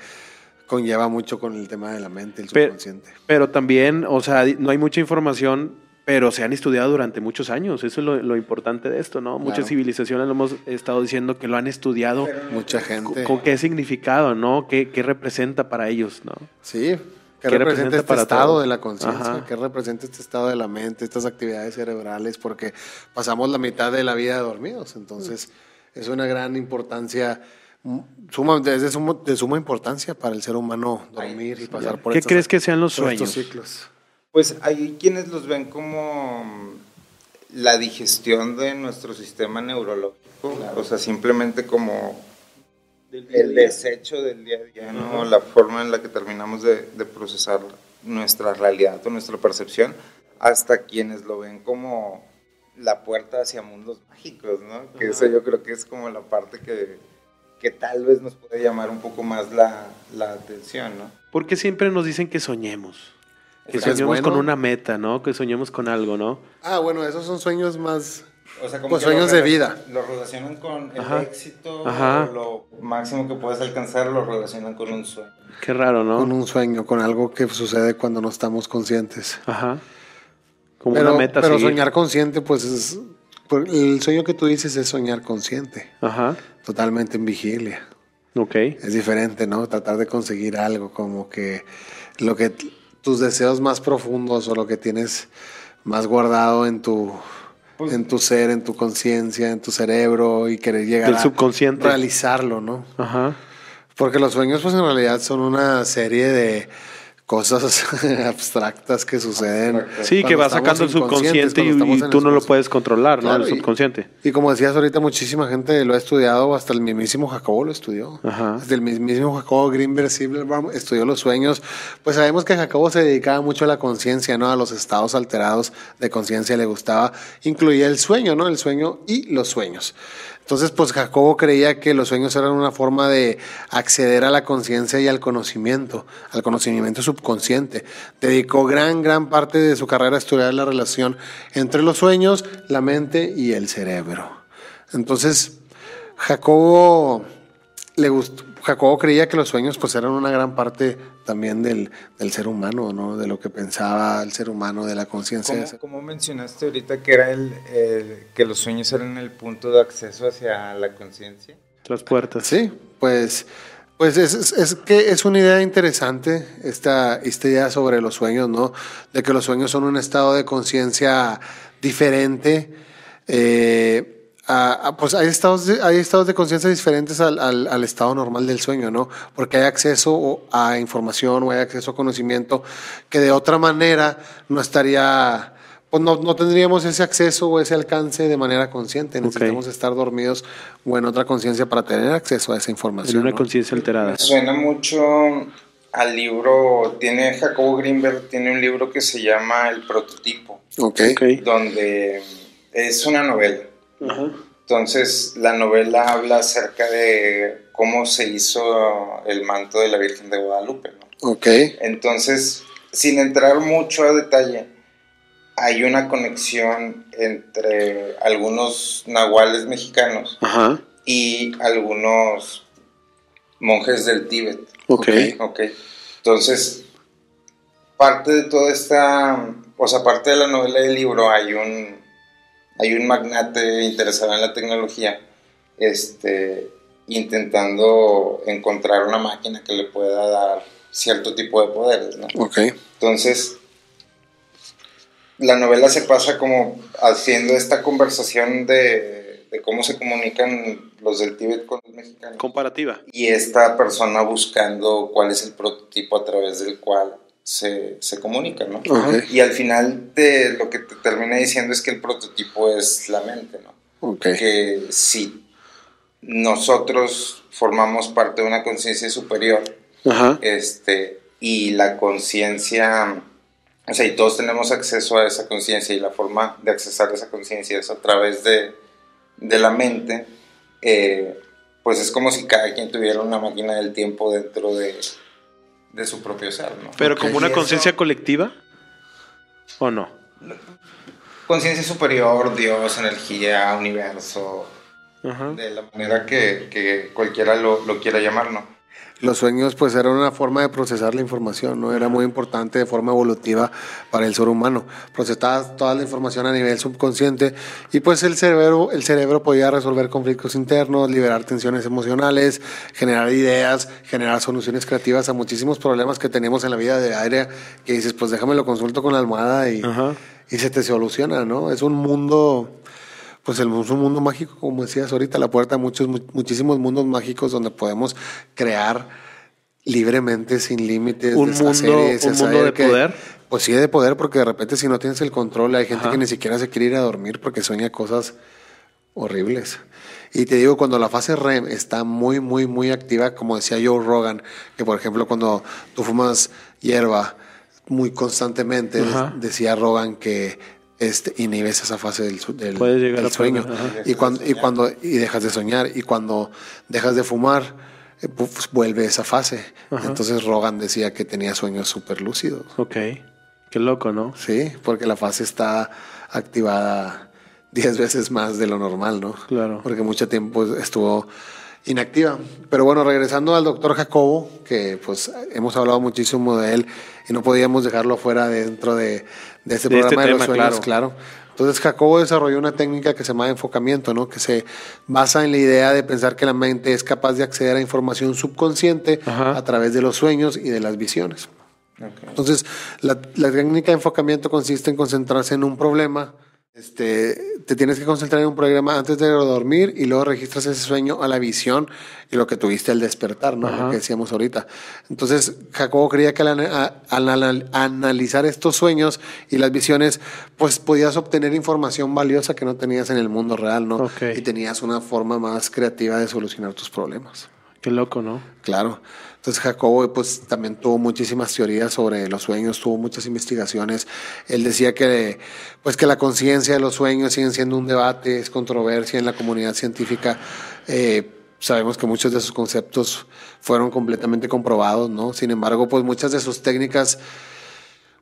conlleva mucho con el tema de la mente, el Pero- subconsciente. Pero también, o sea, no hay mucha información, pero se han estudiado durante muchos años. Eso es lo, lo importante de esto, ¿no? Muchas Claro. civilizaciones lo hemos estado diciendo que lo han estudiado. Mucha ¿Con, gente. con qué significado, no? ¿Qué, qué representa para ellos, no? Sí. ¿Qué, ¿Qué representa representa este para estado todos? de la conciencia? ¿Qué representa este estado de la mente, estas actividades cerebrales? Porque pasamos la mitad de la vida dormidos. Entonces, es una gran importancia, mm, suma, es de, sumo- de suma importancia para el ser humano dormir y pasar por ¿Qué estas- crees que sean los estos sueños? ciclos. Pues hay quienes los ven como mm, la digestión de nuestro sistema neurológico, o sea, simplemente como el desecho del día a día, ¿no? La forma en la que terminamos de, de procesar nuestra realidad o nuestra percepción, hasta quienes lo ven como la puerta hacia mundos mágicos, ¿no? Que eso yo creo que es como la parte que, que tal vez nos puede llamar un poco más la, la atención, ¿no? Porque siempre nos dicen que soñemos. Que soñemos bueno. con una meta, ¿no? Que soñemos con algo, ¿no? Ah, bueno, esos son sueños más... O sea, Pues que lo sueños de vida. Lo relacionan con el Ajá. éxito, Ajá. lo máximo que puedes alcanzar, lo relacionan con un sueño. Qué raro, ¿no? Con un sueño, con algo que sucede cuando no estamos conscientes. Ajá. Como pero una meta pero seguir. soñar consciente, pues es... El sueño que tú dices es soñar consciente, Ajá. totalmente en vigilia. Ok. Es diferente, ¿no? Tratar de conseguir algo, como que lo que tus deseos más profundos o lo que tienes más guardado en tu, Pues- en tu ser, en tu conciencia, en tu cerebro y querer llegar Del a subconsciente. realizarlo, ¿no? Ajá. Porque los sueños, pues en realidad son una serie de cosas abstractas que suceden. Sí, que va sacando el subconsciente y, tú no lo puedes controlar, ¿no? El y- subconsciente. Y como decías ahorita, muchísima gente lo ha estudiado, hasta el mismísimo Jacobo lo estudió. Ajá. Desde el mismísimo Jacobo Greenberg Silverbaum estudió los sueños. Pues sabemos que Jacobo se dedicaba mucho a la conciencia, ¿no? A los estados alterados de conciencia le gustaba. Incluía el sueño, ¿no? El sueño y los sueños. Entonces, pues Jacobo creía que los sueños eran una forma de acceder a la conciencia y al conocimiento, al conocimiento subconsciente. Dedicó gran, gran parte de su carrera a estudiar la relación entre los sueños, la mente y el cerebro. Entonces, Jacobo le gustó, Jacobo creía que los sueños pues eran una gran parte también del, del ser humano, ¿no? De lo que pensaba el ser humano, de la conciencia. ¿Cómo, cómo mencionaste ahorita que era el, el- que los sueños eran el punto de acceso hacia la conciencia? Tras puertas. Sí, pues, pues es, es- es que es una idea interesante esta, esta idea sobre los sueños, ¿no? De que los sueños son un estado de conciencia diferente. eh, a- a- pues hay estados de, hay estados de conciencia diferentes al, al- al estado normal del sueño, ¿no? Porque hay acceso a información o hay acceso a conocimiento que de otra manera no estaría, pues no, no tendríamos ese acceso o ese alcance de manera consciente. Necesitamos estar dormidos o en otra conciencia para tener acceso a esa En información. una ¿no? conciencia alterada. Me suena mucho al libro, tiene Jacobo Greenberg, tiene un libro que se llama El prototipo, Ok. Ok. donde es una novela. Ajá. Entonces, la novela habla acerca de cómo se hizo el manto de la Virgen de Guadalupe. ¿no? Ok. Entonces, sin entrar mucho a detalle, hay una conexión entre algunos nahuales mexicanos Ajá. y algunos monjes del Tíbet. Ok. Ok. Entonces, parte de toda esta, o sea, parte de la novela del libro hay un, hay un magnate interesado en la tecnología, este, intentando encontrar una máquina que le pueda dar cierto tipo de poderes, ¿no? Ok. Entonces, la novela se pasa como haciendo esta conversación de, de cómo se comunican los del Tíbet con los mexicanos. Comparativa. Y esta persona buscando cuál es el prototipo a través del cual se, se comunica, ¿no? Y al final de lo que te termina diciendo es que el prototipo es la mente, ¿no? Ok. Que si nosotros formamos parte de una conciencia superior, Ajá. este, y la conciencia, o sea, y todos tenemos acceso a esa conciencia y la forma de accesar a esa conciencia es a través de, de la mente, eh, pues es como si cada quien tuviera una máquina del tiempo dentro de, de su propio ser, ¿no? Pero como una conciencia colectiva. ¿O no? Conciencia superior, Dios, energía, universo, Ajá. de la manera que, que cualquiera lo, lo quiera llamar, ¿no? Los sueños pues eran una forma de procesar la información, ¿no? Era muy importante de forma evolutiva para el ser humano. Procesaba toda la información a nivel subconsciente y pues el cerebro, el cerebro podía resolver conflictos internos, liberar tensiones emocionales, generar ideas, generar soluciones creativas a muchísimos problemas que tenemos en la vida diaria que dices, pues déjame lo consulto con la almohada y, y se te soluciona, ¿no? Es un mundo pues el, es un mundo mágico, como decías ahorita, la puerta a muchos, mu- muchísimos mundos mágicos donde podemos crear libremente, sin límites, Un mundo- y un mundo de que- poder. Pues sí, de poder, porque de repente si no tienes el control, hay gente Ajá. que ni siquiera se quiere ir a dormir porque sueña cosas horribles. Y te digo, cuando la fase REM está muy, muy, muy activa, como decía Joe Rogan, que por ejemplo cuando tú fumas hierba muy constantemente, Ajá. decía Rogan que este, inhibes esa fase del, del, del sueño. poder. Y cuando, y cuando y dejas de soñar, y cuando dejas de fumar, eh, pues, vuelve esa fase. Ajá. Entonces Rogan decía que tenía sueños súper lúcidos. Ok. Qué loco, ¿no? Sí, porque la fase está activada 10 veces más de lo normal, ¿no? Claro. Porque mucho tiempo estuvo inactiva. Pero bueno, regresando al doctor Jacobo, que pues hemos hablado muchísimo de él y no podíamos dejarlo fuera dentro de, de este De este programa de los tema, sueños, claro. claro. Entonces Jacobo desarrolló una técnica que se llama enfocamiento, ¿no? Que se basa en la idea de pensar que la mente es capaz de acceder a información subconsciente Ajá. a través de los sueños y de las visiones. Entonces, la, la técnica de enfocamiento consiste en concentrarse en un problema. Este, te tienes que concentrar en un problema antes de dormir y luego registras ese sueño a la visión y lo que tuviste al despertar, ¿no? Ajá. Lo que decíamos ahorita. Entonces, Jacobo creía que al, al anal- analizar estos sueños y las visiones, pues podías obtener información valiosa que no tenías en el mundo real, ¿no? Ok. Y tenías una forma más creativa de solucionar tus problemas. Qué loco, ¿no? Claro. Entonces Jacobo pues también tuvo muchísimas teorías sobre los sueños, tuvo muchas investigaciones. Él decía que pues que la conciencia de los sueños siguen siendo un debate, es controversia en la comunidad científica. Eh, sabemos que muchos de sus conceptos fueron completamente comprobados, ¿no? Sin embargo, pues muchas de sus técnicas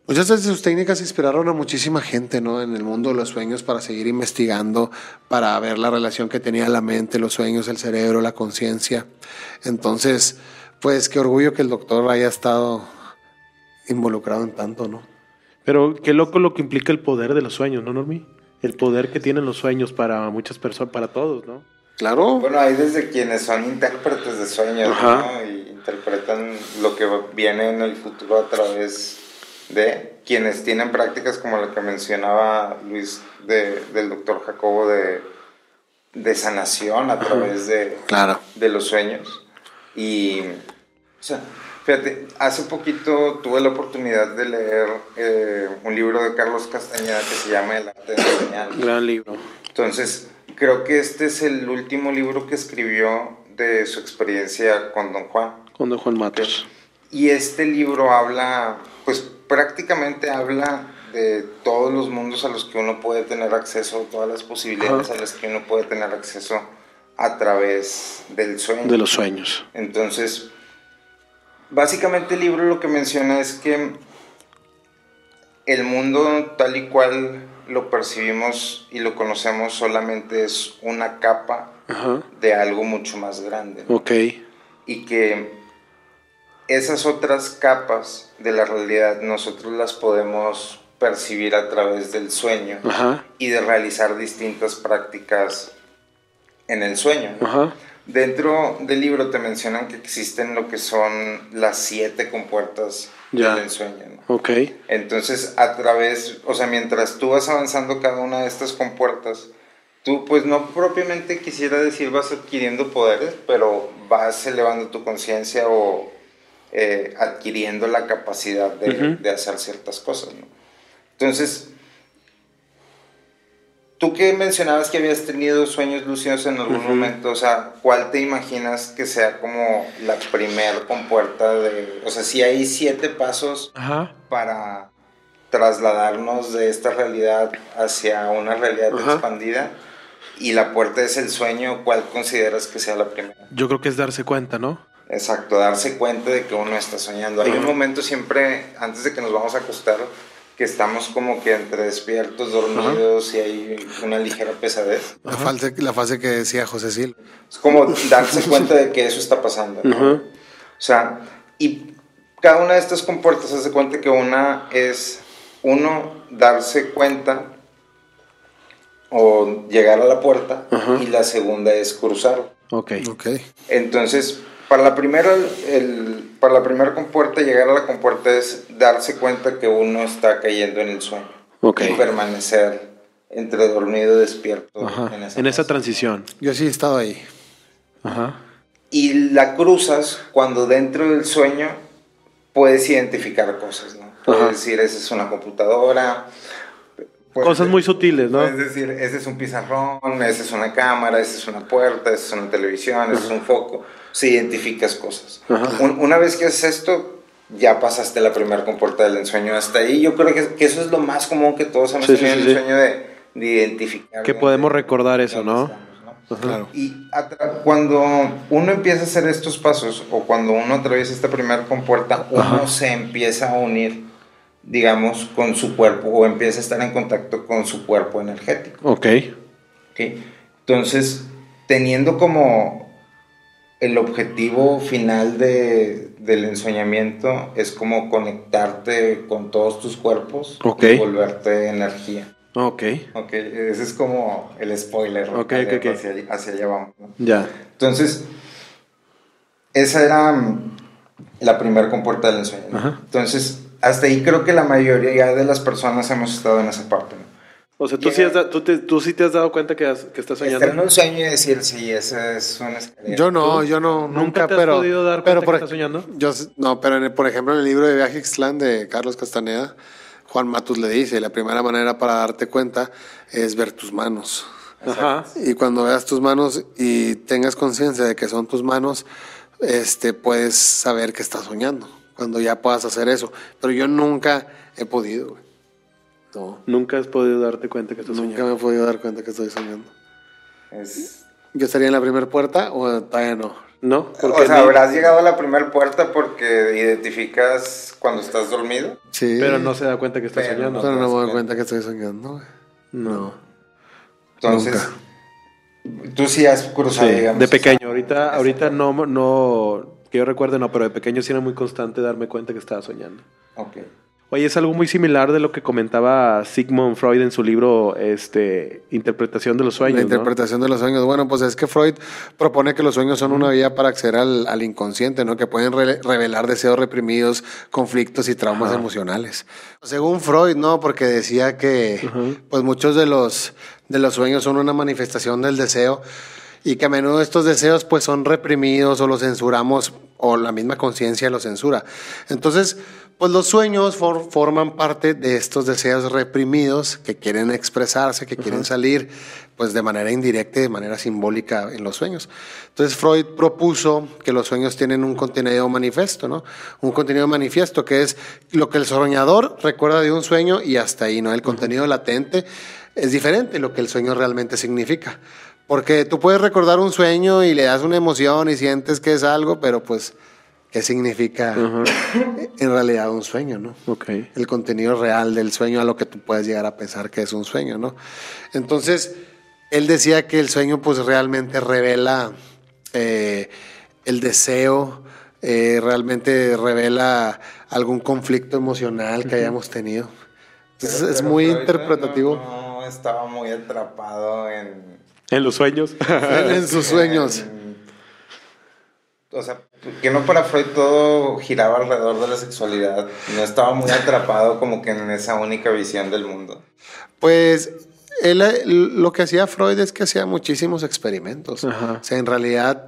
Muchas de sus técnicas inspiraron a muchísima gente, ¿no? En el mundo de los sueños para seguir investigando, para ver la relación que tenía la mente, los sueños, el cerebro, la conciencia. Entonces, pues qué orgullo que el doctor haya estado involucrado en tanto, ¿no? Pero qué loco lo que implica el poder de los sueños, ¿no, Normi? El poder que tienen los sueños para muchas personas, para todos, ¿no? Claro. Bueno, hay desde quienes son intérpretes de sueños, Ajá. ¿no? Y interpretan lo que viene en el futuro a través de quienes tienen prácticas como la que mencionaba Luis de, del doctor Jacobo de, de sanación a través de, Claro. de los sueños. Y, o sea, fíjate, hace poquito tuve la oportunidad de leer eh, un libro de Carlos Castañeda que se llama El arte de soñar. Gran libro. Entonces, creo que este es el último libro que escribió de su experiencia con Don Juan. Con don Juan Matos. Y este libro habla, pues prácticamente habla de todos los mundos a los que uno puede tener acceso, todas las posibilidades Ajá. a las que uno puede tener acceso a través del sueño. De los sueños. Entonces, básicamente el libro lo que menciona es que el mundo tal y cual lo percibimos y lo conocemos solamente es una capa Ajá. de algo mucho más grande. ¿no? Ok. Y que esas otras capas de la realidad nosotros las podemos percibir a través del sueño Ajá. y de realizar distintas prácticas en el sueño. ¿no? Ajá. Dentro del libro te mencionan que existen lo que son las siete compuertas Ya. del ensueño. ¿no? Ok. Entonces, a través, o sea, mientras tú vas avanzando cada una de estas compuertas, tú pues no propiamente quisiera decir vas adquiriendo poderes, pero vas elevando tu conciencia o eh, adquiriendo la capacidad de, de, hacer ciertas cosas. ¿no? Entonces, tú que mencionabas que habías tenido sueños lúcidos en algún momento, o sea, ¿cuál te imaginas que sea como la primer compuerta de, o sea, si hay siete pasos para trasladarnos de esta realidad hacia una realidad expandida? y la puerta es el sueño, ¿cuál consideras que sea la primera? Yo creo que es darse cuenta, ¿no? Exacto, darse cuenta de que uno está soñando. Hay un momento siempre, antes de que nos vamos a acostar, que estamos como que entre despiertos, dormidos y hay una ligera pesadez. La, fase, la fase que decía José Sil. Es como darse cuenta de que eso está pasando. O sea, y cada una de estas compuertas hace cuenta que una es, uno, darse cuenta o llegar a la puerta y la segunda es cruzar. Ok. okay. Entonces, para la primera, el, para la primera compuerta, llegar a la compuerta es darse cuenta que uno está cayendo en el sueño. Okay. Y permanecer entre dormido y despierto en, esa, en esa, transición. Yo sí he estado ahí. Ajá. Y la cruzas cuando dentro del sueño puedes identificar cosas, ¿no? Puedes decir, esa es una computadora, Cosas muy sutiles, ¿no? Es decir, ese es un pizarrón, esa es una cámara, esa es una puerta, esa es una televisión, ese es un foco. Si identificas cosas. una vez que haces esto, ya pasaste la primera compuerta del ensueño. Hasta ahí yo creo que, eso es lo más común que todos hemos tenido el sueño de, identificar. Que podemos recordar eso, ¿no? Claro. Y cuando uno empieza a hacer estos pasos o cuando uno atraviesa esta primera compuerta, uno se empieza a unir digamos, con su cuerpo o empieza a estar en contacto con su cuerpo energético. Ok. okay. Entonces, teniendo como el objetivo final de, del ensoñamiento es como conectarte con todos tus cuerpos okay. y volverte energía. Ok. Ok, ese es como el spoiler. Ok, ok, hacia, hacia, allá vamos. Ya. Entonces, esa era mm, la primera compuerta del ensueño. Entonces, hasta ahí creo que la mayoría de las personas hemos estado en esa parte. O sea, ¿tú, sí, has tú, tú sí te has dado cuenta que, que estás soñando. Estar en un sueño y decir, sí, ese es una escalera. Yo no, yo no, nunca, te pero, has podido dar cuenta que estás soñando? Yo, no, pero por ejemplo en el libro de Viaje Ixtlán de Carlos Castaneda, Juan Matus le dice, la primera manera para darte cuenta es ver tus manos. Ajá. Y cuando veas tus manos y tengas conciencia de que son tus manos, este, puedes saber que estás soñando cuando ya puedas hacer eso. Pero yo nunca he podido, güey. No. Nunca has podido darte cuenta que estás soñando. Nunca me he podido dar cuenta que estoy soñando. Es... ¿Yo estaría en la primera puerta o todavía no? No, porque o sea, habrás llegado a la primera puerta porque identificas cuando estás dormido. Sí. Pero no se da cuenta que estás soñando. pero no me doy cuenta que estoy soñando, güey. No. Entonces, tú sí has cruzado, digamos. De pequeño, ahorita, ahorita no, no, que yo recuerde, no, pero de pequeño sí era muy constante darme cuenta que estaba soñando. Ok. Oye, es algo muy similar de lo que comentaba Sigmund Freud en su libro este, Interpretación de los Sueños. La interpretación de los sueños. Bueno, pues es que Freud propone que los sueños son una vía para acceder al, inconsciente, ¿no? Que pueden revelar deseos reprimidos, conflictos y traumas emocionales. Según Freud, ¿no? Porque decía que pues muchos de los, de los sueños son una manifestación del deseo y que a menudo estos deseos pues son reprimidos o los censuramos o la misma conciencia lo censura. Entonces, pues los sueños forman parte de estos deseos reprimidos que quieren expresarse, que quieren salir pues de manera indirecta y de manera simbólica en los sueños. Entonces Freud propuso que los sueños tienen un contenido manifiesto, ¿no? Un contenido manifiesto que es lo que el soñador recuerda de un sueño y hasta ahí, ¿no? El contenido latente es diferente lo que el sueño realmente significa. Porque tú puedes recordar un sueño y le das una emoción y sientes que es algo, pero pues, ¿qué significa en realidad un sueño, no? Okay. El contenido real del sueño a lo que tú puedes llegar a pensar que es un sueño, ¿no? Entonces, él decía que el sueño pues realmente revela eh, el deseo, eh, realmente revela algún conflicto emocional que hayamos tenido. Entonces, es muy interpretativo. no estaba muy atrapado en en los sueños. en sus sueños. O sea, que no para Freud todo giraba alrededor de la sexualidad. No estaba muy atrapado como que en esa única visión del mundo. Pues él, lo que hacía Freud es que hacía muchísimos experimentos. Ajá. O sea, en realidad,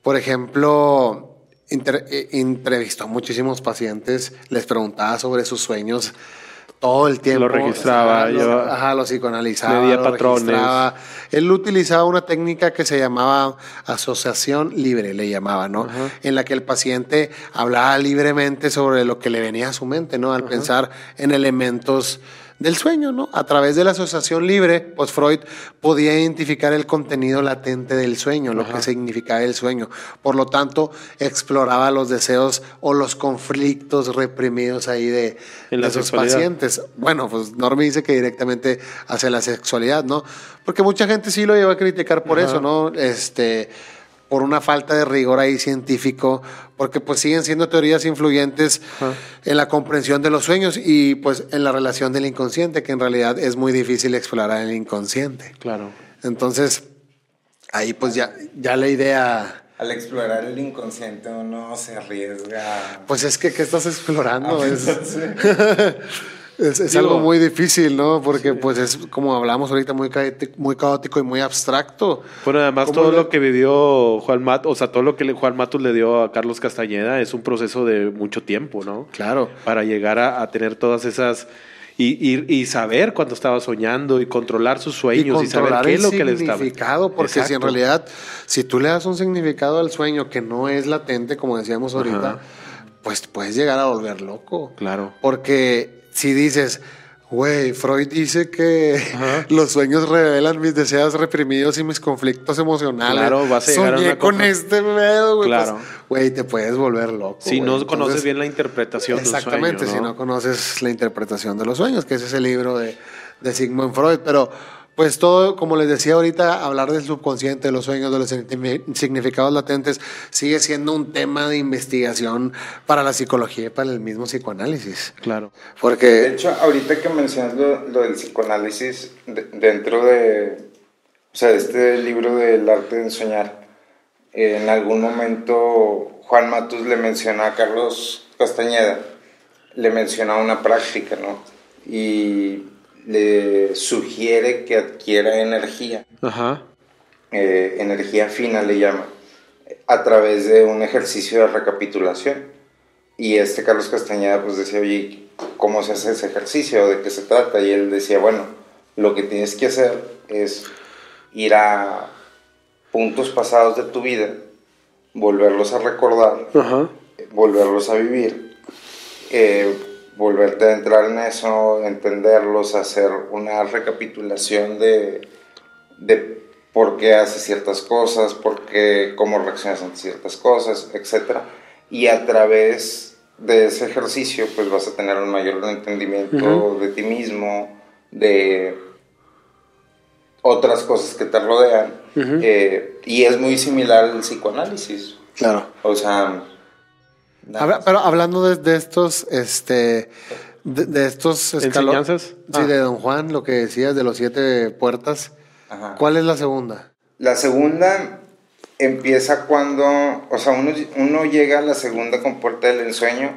por ejemplo, inter- eh, entrevistó a muchísimos pacientes, les preguntaba sobre sus sueños todo el tiempo. Lo registraba, O sea, lo- ajá, lo psicoanalizaba. medía lo patrones. registraba. Él utilizaba una técnica que se llamaba asociación libre, le llamaba, ¿no? En la que el paciente hablaba libremente sobre lo que le venía a su mente, ¿no? Al pensar en elementos del sueño, ¿no? A través de la asociación libre, pues Freud podía identificar el contenido latente del sueño, lo que significaba el sueño. Por lo tanto, exploraba los deseos o los conflictos reprimidos ahí de, de sus sexualidad. pacientes. Bueno, pues Normi dice que directamente hacia la sexualidad, ¿no? Porque mucha gente sí lo lleva a criticar por eso, ¿no? Este, por una falta de rigor ahí científico, porque pues siguen siendo teorías influyentes en la comprensión de los sueños y pues en la relación del inconsciente, que en realidad es muy difícil explorar el inconsciente. Claro. Entonces, ahí pues ya, ya la idea... Al explorar el inconsciente uno se arriesga. Pues es que, ¿qué estás explorando? Ah, es, es Digo- algo muy difícil, ¿no? Porque pues es, como hablamos ahorita, muy caótico, muy caótico y muy abstracto. Bueno, además ¿Cómo todo le- lo que vivió Juan Matus, o sea, todo lo que Juan Matus le dio a Carlos Castañeda es un proceso de mucho tiempo, ¿no? Claro. Para llegar a, a tener todas esas y, y- y saber cuando estaba soñando y controlar sus sueños y, saber qué es lo que le estaba. significado, porque si en realidad, si tú le das un significado al sueño que no es latente, como decíamos ahorita, Ajá. pues puedes llegar a volver loco. Claro. Porque si dices, güey, Freud dice que los sueños revelan mis deseos reprimidos y mis conflictos emocionales. Claro, vas a llegar a Soñé una con cosa- este pedo, güey. Claro. pues, Güey, te puedes volver loco. Si güey. no Entonces, conoces bien la interpretación del Exactamente, sueño, si no conoces la interpretación de los sueños, que ese es el libro de, de Sigmund Freud. Pero, pues todo, como les decía ahorita, hablar del subconsciente, de los sueños, de los signifi- significados latentes, sigue siendo un tema de investigación para la psicología y para el mismo psicoanálisis. Claro. De Porque, hecho, ahorita que mencionas lo, lo del psicoanálisis, de- dentro de, o sea, de este libro del arte de soñar, eh, en algún momento Juan Matus le menciona a Carlos Castañeda, le menciona una práctica, ¿no? Y le sugiere que adquiera energía, Ajá. eh, energía fina le llama, a través de un ejercicio de recapitulación. Y este Carlos Castañeda pues decía, oye, ¿cómo se hace ese ejercicio? ¿De qué se trata? Y él decía, bueno, lo que tienes que hacer es ir a puntos pasados de tu vida, volverlos a recordar, Ajá. volverlos a vivir, eh, volverte a entrar en eso, entenderlos, hacer una recapitulación de, de por qué haces ciertas cosas, por qué, cómo reaccionas ante ciertas cosas, etc. Y a través de ese ejercicio, pues vas a tener un mayor entendimiento de ti mismo, de otras cosas que te rodean. eh, y es muy similar al psicoanálisis. claro. O sea... Habla- pero hablando de, de estos, este, de, de estos escalo- ¿Enseñanzas? Sí, Ah. de Don Juan, lo que decías de los siete puertas. Ajá. ¿Cuál es la segunda? La segunda empieza cuando, o sea, uno, uno llega a la segunda compuerta del ensueño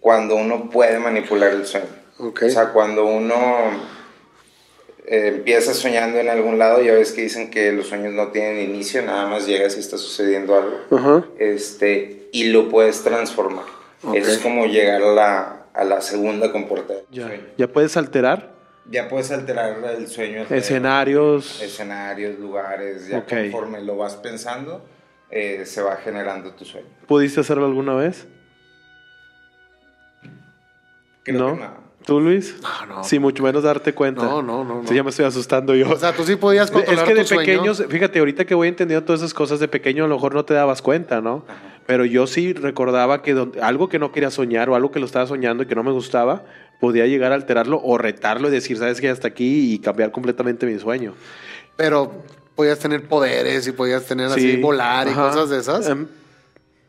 cuando uno puede manipular el sueño. Ok. O sea, cuando uno eh, empieza soñando en algún lado, ya ves que dicen que los sueños no tienen inicio, nada más llegas y está sucediendo algo. Ajá. Este, y lo puedes transformar. Eso es como llegar a la, a la segunda compuerta del Ya. Ya puedes alterar Ya puedes alterar el sueño. escenarios. escenarios, lugares, ya conforme lo vas pensando, eh, se va generando tu sueño. ¿Pudiste hacerlo alguna vez? Creo ¿No? que no. ¿Tú, Luis? No, no. Sí, mucho menos darte cuenta. No, no, no, Sí, no. ya me estoy asustando yo. O sea, tú sí podías controlar es que de tu sueño. pequeños, fíjate, ahorita que voy entendiendo todas esas cosas de pequeño, a lo mejor no te dabas cuenta, ¿no? Pero yo sí recordaba que don- algo que no quería soñar o algo que lo estaba soñando y que no me gustaba, podía llegar a alterarlo o retarlo y decir, sabes que hasta aquí y cambiar completamente mi sueño. Pero podías tener poderes y podías tener así Sí. volar y Ajá. cosas de esas. Em,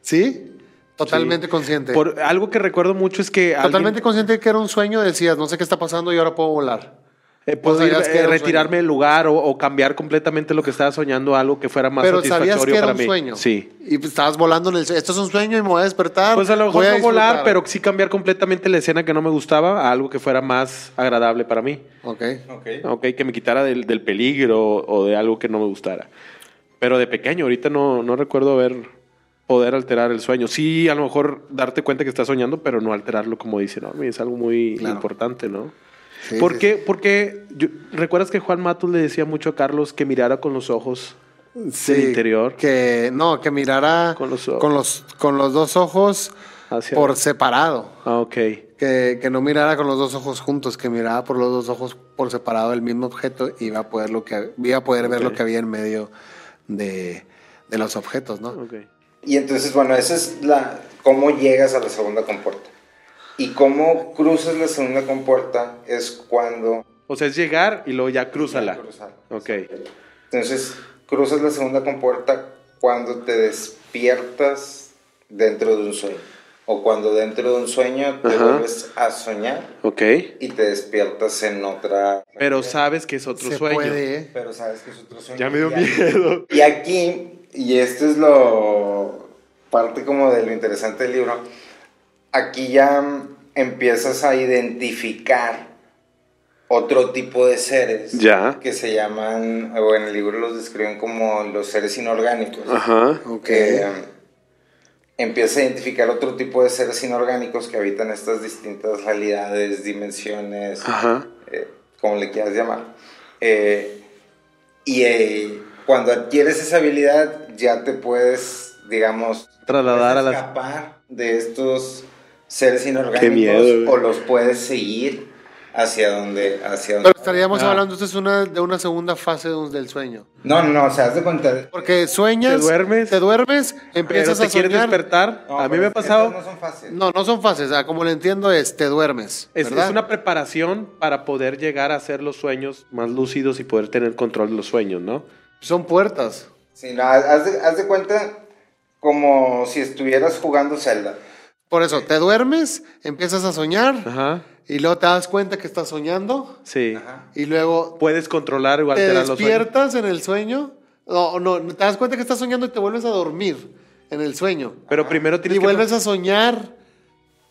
¿Sí? Totalmente sí. consciente. Por algo que recuerdo mucho es que alguien- Totalmente consciente de que era un sueño, decías, no sé qué está pasando y ahora puedo volar. Eh, puedo ¿O ir, sabías eh, retirarme del lugar o, o cambiar completamente lo que estaba soñando a algo que fuera más Pero sabías satisfactorio que era para un mí. sueño. Sí. Y pues, estabas volando en el. Esto es un sueño y me voy a despertar. Pues a lo mejor voy a no volar, pero sí cambiar completamente la escena que no me gustaba a algo que fuera más agradable para mí. Ok. Ok. Ok, que me quitara del, del peligro o de algo que no me gustara. Pero de pequeño, ahorita no, no recuerdo haber poder alterar el sueño. Sí, a lo mejor darte cuenta que estás soñando, pero no alterarlo como dice Normi. Es algo muy Claro. importante, ¿no? Sí, ¿Por sí, qué? Porque yo- recuerdas que Juan Matos le decía mucho a Carlos que mirara con los ojos Sí, del interior Que no, que mirara Con los con los, con los dos ojos hacia. por separado. Ah, ok. Que, que no mirara con los dos ojos juntos, que mirara por los dos ojos por separado el mismo objeto y iba a poder, lo que, iba a poder ver lo que había en medio de, de los objetos, ¿no? ok. Y entonces, bueno, esa es la cómo llegas a la segunda compuerta. Y cómo cruzas la segunda compuerta es cuando O sea, es llegar y luego ya crúzala. cruzar. Ok. Entonces, cruzas la segunda compuerta cuando te despiertas dentro de un sueño. O cuando dentro de un sueño te Ajá. vuelves a soñar Ok. y te despiertas en otra. Pero sabes que es otro Se sueño. puede, ¿eh? Pero sabes que es otro sueño. Ya me dio Y aquí- miedo. Y aquí, y esto es lo parte como de lo interesante del libro, aquí ya empiezas a identificar otro tipo de seres Ya. que se llaman, o en el libro los describen como los seres inorgánicos. Ajá. Ok. Que, mm, empiezas a identificar otro tipo de seres inorgánicos que habitan estas distintas realidades, dimensiones, Ajá. eh, como le quieras llamar. Eh, y eh, cuando adquieres esa habilidad, ya te puedes, digamos, Trasladar a las- escapar de estos seres inorgánicos Qué miedo, o los puedes seguir hacia donde, hacia Pero donde. estaríamos Ah. hablando entonces una, de una segunda fase del sueño. No, no, no, o sea, haz de cuenta. Porque sueñas, Te duermes, te duermes, Pero empiezas te a quieres soñar. despertar. No, a mí pero me ha pasado. No son fáciles. No, no son fases. o sea, como lo entiendo es, te duermes. Es, es una preparación para poder llegar a hacer los sueños más lúcidos y poder tener control de los sueños, ¿no? Son puertas. Sí, no, haz de, haz de cuenta como si estuvieras jugando Zelda. Por eso, te duermes, empiezas a soñar Ajá. y luego te das cuenta que estás soñando Sí. Ajá. y luego Puedes controlar o te alterar los sueños. despiertas en el sueño. No, no, te das cuenta que estás soñando y te vuelves a dormir en el sueño. Pero primero Y tienes que. vuelves a soñar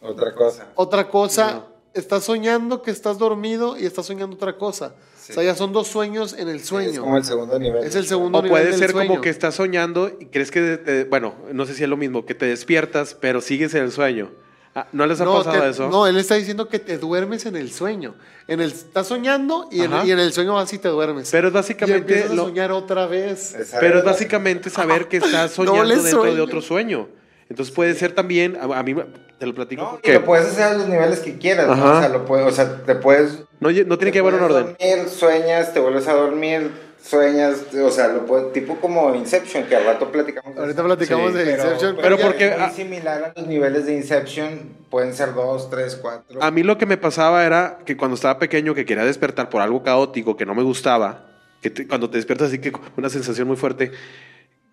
Otra cosa. otra cosa. Estás soñando que estás dormido y estás soñando otra cosa. O sea, ya son dos sueños en el Es sueño. como el segundo nivel. Es el segundo O nivel puede del ser sueño. como que estás soñando y crees que, te- bueno, no sé si es lo mismo, que te despiertas, pero sigues en el sueño. Ah, ¿No les ha no, pasado te- eso? no, él está diciendo que te duermes en el sueño. En el, estás soñando y en, y el sueño vas y te duermes. Pero es y básicamente a lo- soñar otra vez. Pero es básicamente saber que estás soñando dentro de otro sueño. Entonces puede ser también, a, a mí te lo platico No, y lo puedes hacer a los niveles que quieras. O sea, lo puedes, o sea, te puedes... no, no tiene que haber un puedes orden. Dormir, sueñas, te vuelves a dormir, sueñas, o sea, lo puedes, tipo como Inception, que al rato platicamos. de Ahorita platicamos Sí. de Pero, Inception. pero ya- porque- Es muy ah, similar a los niveles de Inception, pueden ser dos, tres, cuatro. A mí lo que me pasaba era que cuando estaba pequeño, que quería despertar por algo caótico que no me gustaba, que te- cuando te despiertas así que una sensación muy fuerte,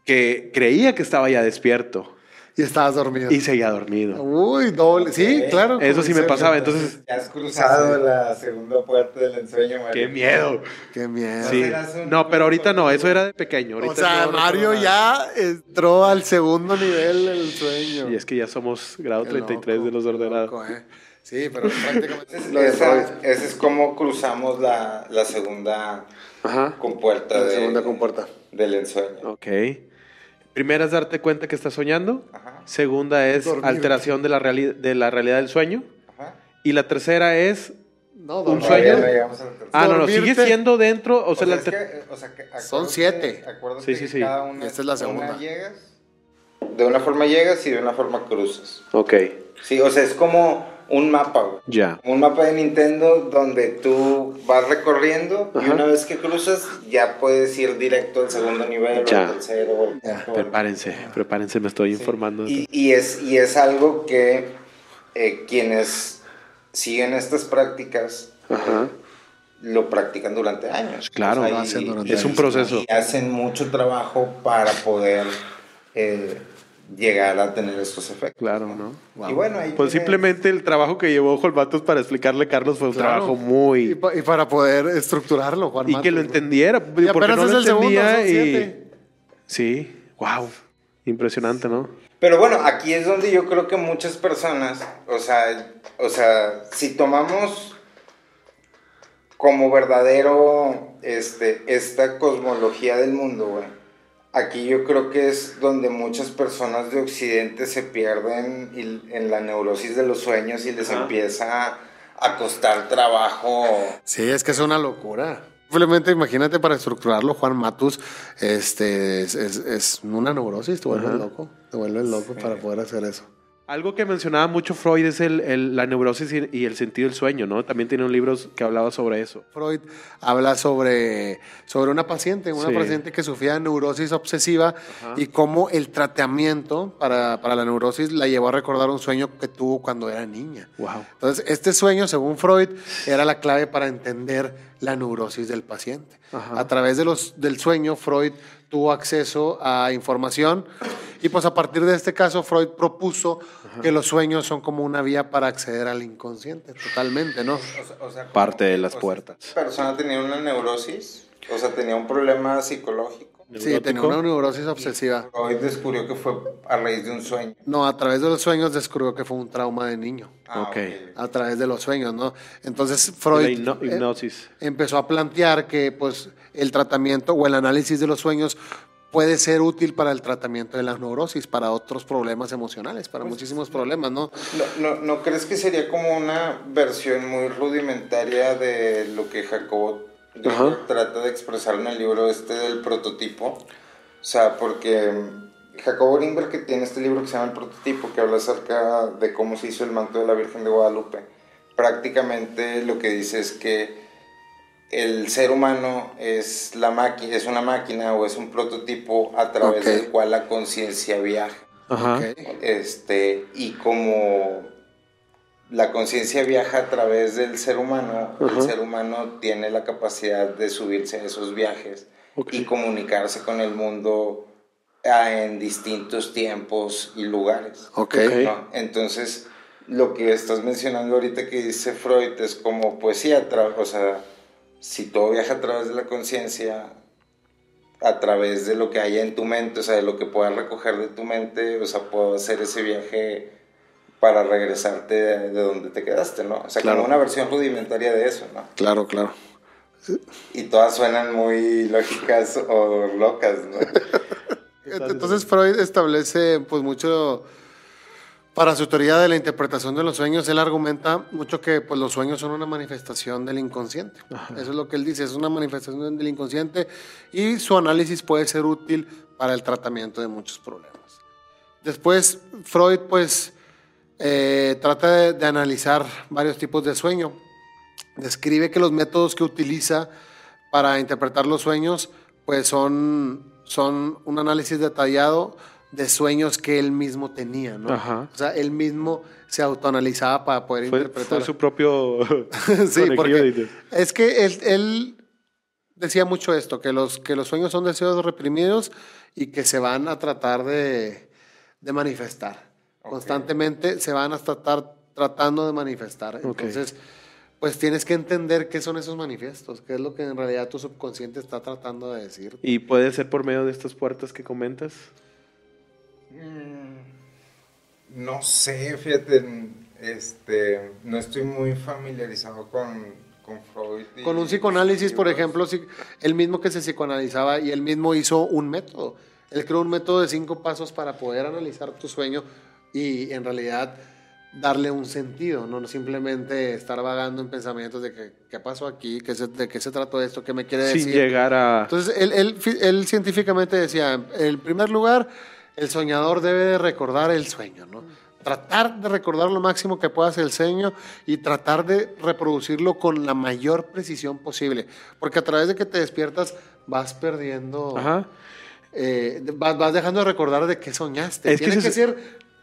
que creía que estaba ya despierto Y estabas dormido. y seguía dormido. Uy, doble. Sí, claro. Eso sí me pasaba, entonces, Ya has cruzado la segunda puerta del ensueño, Mario. qué miedo. Qué miedo. Sí. No, pero ahorita no, eso era de pequeño. Ahorita O sea, no, Mario ya entró al segundo nivel del sueño. Y es que ya somos grado Qué 33 loco, de los ordenados. loco, eh. Sí, pero prácticamente es Esa, ese es como cruzamos la, la segunda Ajá. compuerta, La de- segunda compuerta. del ensueño. Ok. Primera es darte cuenta que estás soñando. Ajá. Segunda es alteración de la, reali- de la realidad del sueño. Ajá. Y la tercera es. No, Un sueño. Ah, no, no, sigue siendo dentro. O O sea, sea, la que, o sea, que Son siete. acuérdate Sí, sí, que sí. cada una- Esta es la de una segunda. llegas, de una forma llegas y de una forma cruzas. Ok, Sí, o sea, es como un mapa, güey. ya. Un mapa de Nintendo donde tú vas recorriendo y una vez que cruzas ya puedes ir directo al segundo nivel, o al tercero. Ya. Prepárense, prepárense, me estoy Sí. informando. Y, y es, y es algo que eh, quienes siguen estas prácticas Ajá. lo practican durante años. Claro, O sea, lo hacen durante Es un años. proceso. y hacen mucho trabajo para poder eh, llegar a tener estos efectos. Claro, ¿no? Y bueno, ahí Pues simplemente el trabajo que llevó Jolvatos para explicarle a Carlos fue un Claro. trabajo Y, muy... pa- y para poder estructurarlo, Juan Y que Matos, lo entendiera, porque apenas no es lo el segundo, entendía son y... Sí, wow, impresionante, ¿no? Pero bueno, aquí es donde yo creo que muchas personas, o sea, o sea, si tomamos como verdadero este, esta cosmología del mundo, güey, aquí yo creo que es donde muchas personas de Occidente se pierden y- en la neurosis de los sueños y les Ajá. empieza a costar trabajo. Sí, es que es una locura. Simplemente imagínate para estructurarlo, Juan Matus, este, es, es- es una neurosis, te vuelves Ajá. loco, te vuelves loco para poder hacer eso. Algo que mencionaba mucho Freud es el, el- la neurosis y, y el sentido del sueño, ¿no? También tiene un libro que hablaba sobre eso. Freud habla sobre, sobre una paciente, una Sí. paciente que sufría de neurosis obsesiva y cómo el tratamiento para, para la neurosis la llevó a recordar un sueño que tuvo cuando era niña. Wow. Entonces, este sueño, según Freud, era la clave para entender la neurosis del paciente. Ajá. A través de los, del sueño, Freud tuvo acceso a información y pues a partir de este caso, Freud propuso que los sueños son como una vía para acceder al inconsciente, totalmente, ¿no? O sea- o sea, como Parte de las o sea, puertas. esta persona tenía una neurosis, o sea, tenía un problema psicológico. Sí, tenía una neurosis obsesiva. Freud descubrió que fue a raíz de un sueño. No, a través de los sueños descubrió que fue un trauma de niño. Ah, Ok. A través de los sueños, ¿no? Entonces La Freud eh, hipnosis. empezó a plantear que pues el tratamiento o el análisis de los sueños puede ser útil para el tratamiento de la neurosis, para otros problemas emocionales, para muchísimos problemas, ¿no? ¿No, no, no crees que sería como una versión muy rudimentaria de lo que Jacobo Ajá. trata de expresar en el libro este del prototipo? O sea, porque mm, Jacobo Greenberg que tiene este libro que se llama El prototipo, que habla acerca de cómo se hizo el manto de la Virgen de Guadalupe, prácticamente lo que dice es que el ser humano es, la máquina, es una máquina o es un prototipo a través del cual la conciencia viaja. Ajá. Este, y como la conciencia viaja a través del ser humano, el ser humano tiene la capacidad de subirse a esos viajes y comunicarse con el mundo ah, en distintos tiempos y lugares. ¿no? Entonces, lo que estás mencionando ahorita que dice Freud es como poesía, o sea, si todo viaja a través de la conciencia, a través de lo que haya en tu mente, o sea, de lo que puedas recoger de tu mente, o sea, puedo hacer ese viaje para regresarte de, de donde te quedaste, ¿no? O sea, Claro. como una versión rudimentaria de eso, ¿no? Claro, claro. Y todas suenan muy lógicas o locas, ¿no? Entonces Freud establece pues mucho para su teoría de la interpretación de los sueños, él argumenta mucho que pues, los sueños son una manifestación del inconsciente. Eso es lo que él dice, es una manifestación del inconsciente y su análisis puede ser útil para el tratamiento de muchos problemas. Después Freud pues eh, trata de, de analizar varios tipos de sueño. Describe que los métodos que utiliza para interpretar los sueños pues son, son un análisis detallado de sueños que él mismo tenía, ¿no? Ajá. O sea, él mismo se autoanalizaba para poder Fue, interpretar. fue su propio sí, porque es que él, él decía mucho esto, que los, que los sueños son deseos reprimidos y que se van a tratar de, de manifestar. Constantemente se van a tratar tratando de manifestar. Entonces, pues tienes que entender qué son esos manifiestos, qué es lo que en realidad tu subconsciente está tratando de decir. ¿Y puede ser por medio de estas puertas que comentas? Mm, No sé, fíjate, este, no estoy muy familiarizado con, con Freud. y Con un psicoanálisis, por ejemplo, sí, él mismo que se psicoanalizaba y él mismo hizo un método. Él creó un método de cinco pasos para poder analizar tu sueño y en realidad darle un sentido, no simplemente estar vagando en pensamientos de que, qué pasó aquí, ¿Qué se- de qué se trató esto, qué me quiere Sin decir. llegar a... Entonces, él, él científicamente decía, en primer lugar, el soñador debe de recordar el sueño, ¿no? Tratar de recordar lo máximo que puedas el sueño y tratar de reproducirlo con la mayor precisión posible. Porque a través de que te despiertas vas perdiendo, Ajá. eh, vas, vas dejando de recordar de qué soñaste. Es que Tiene que, es- ser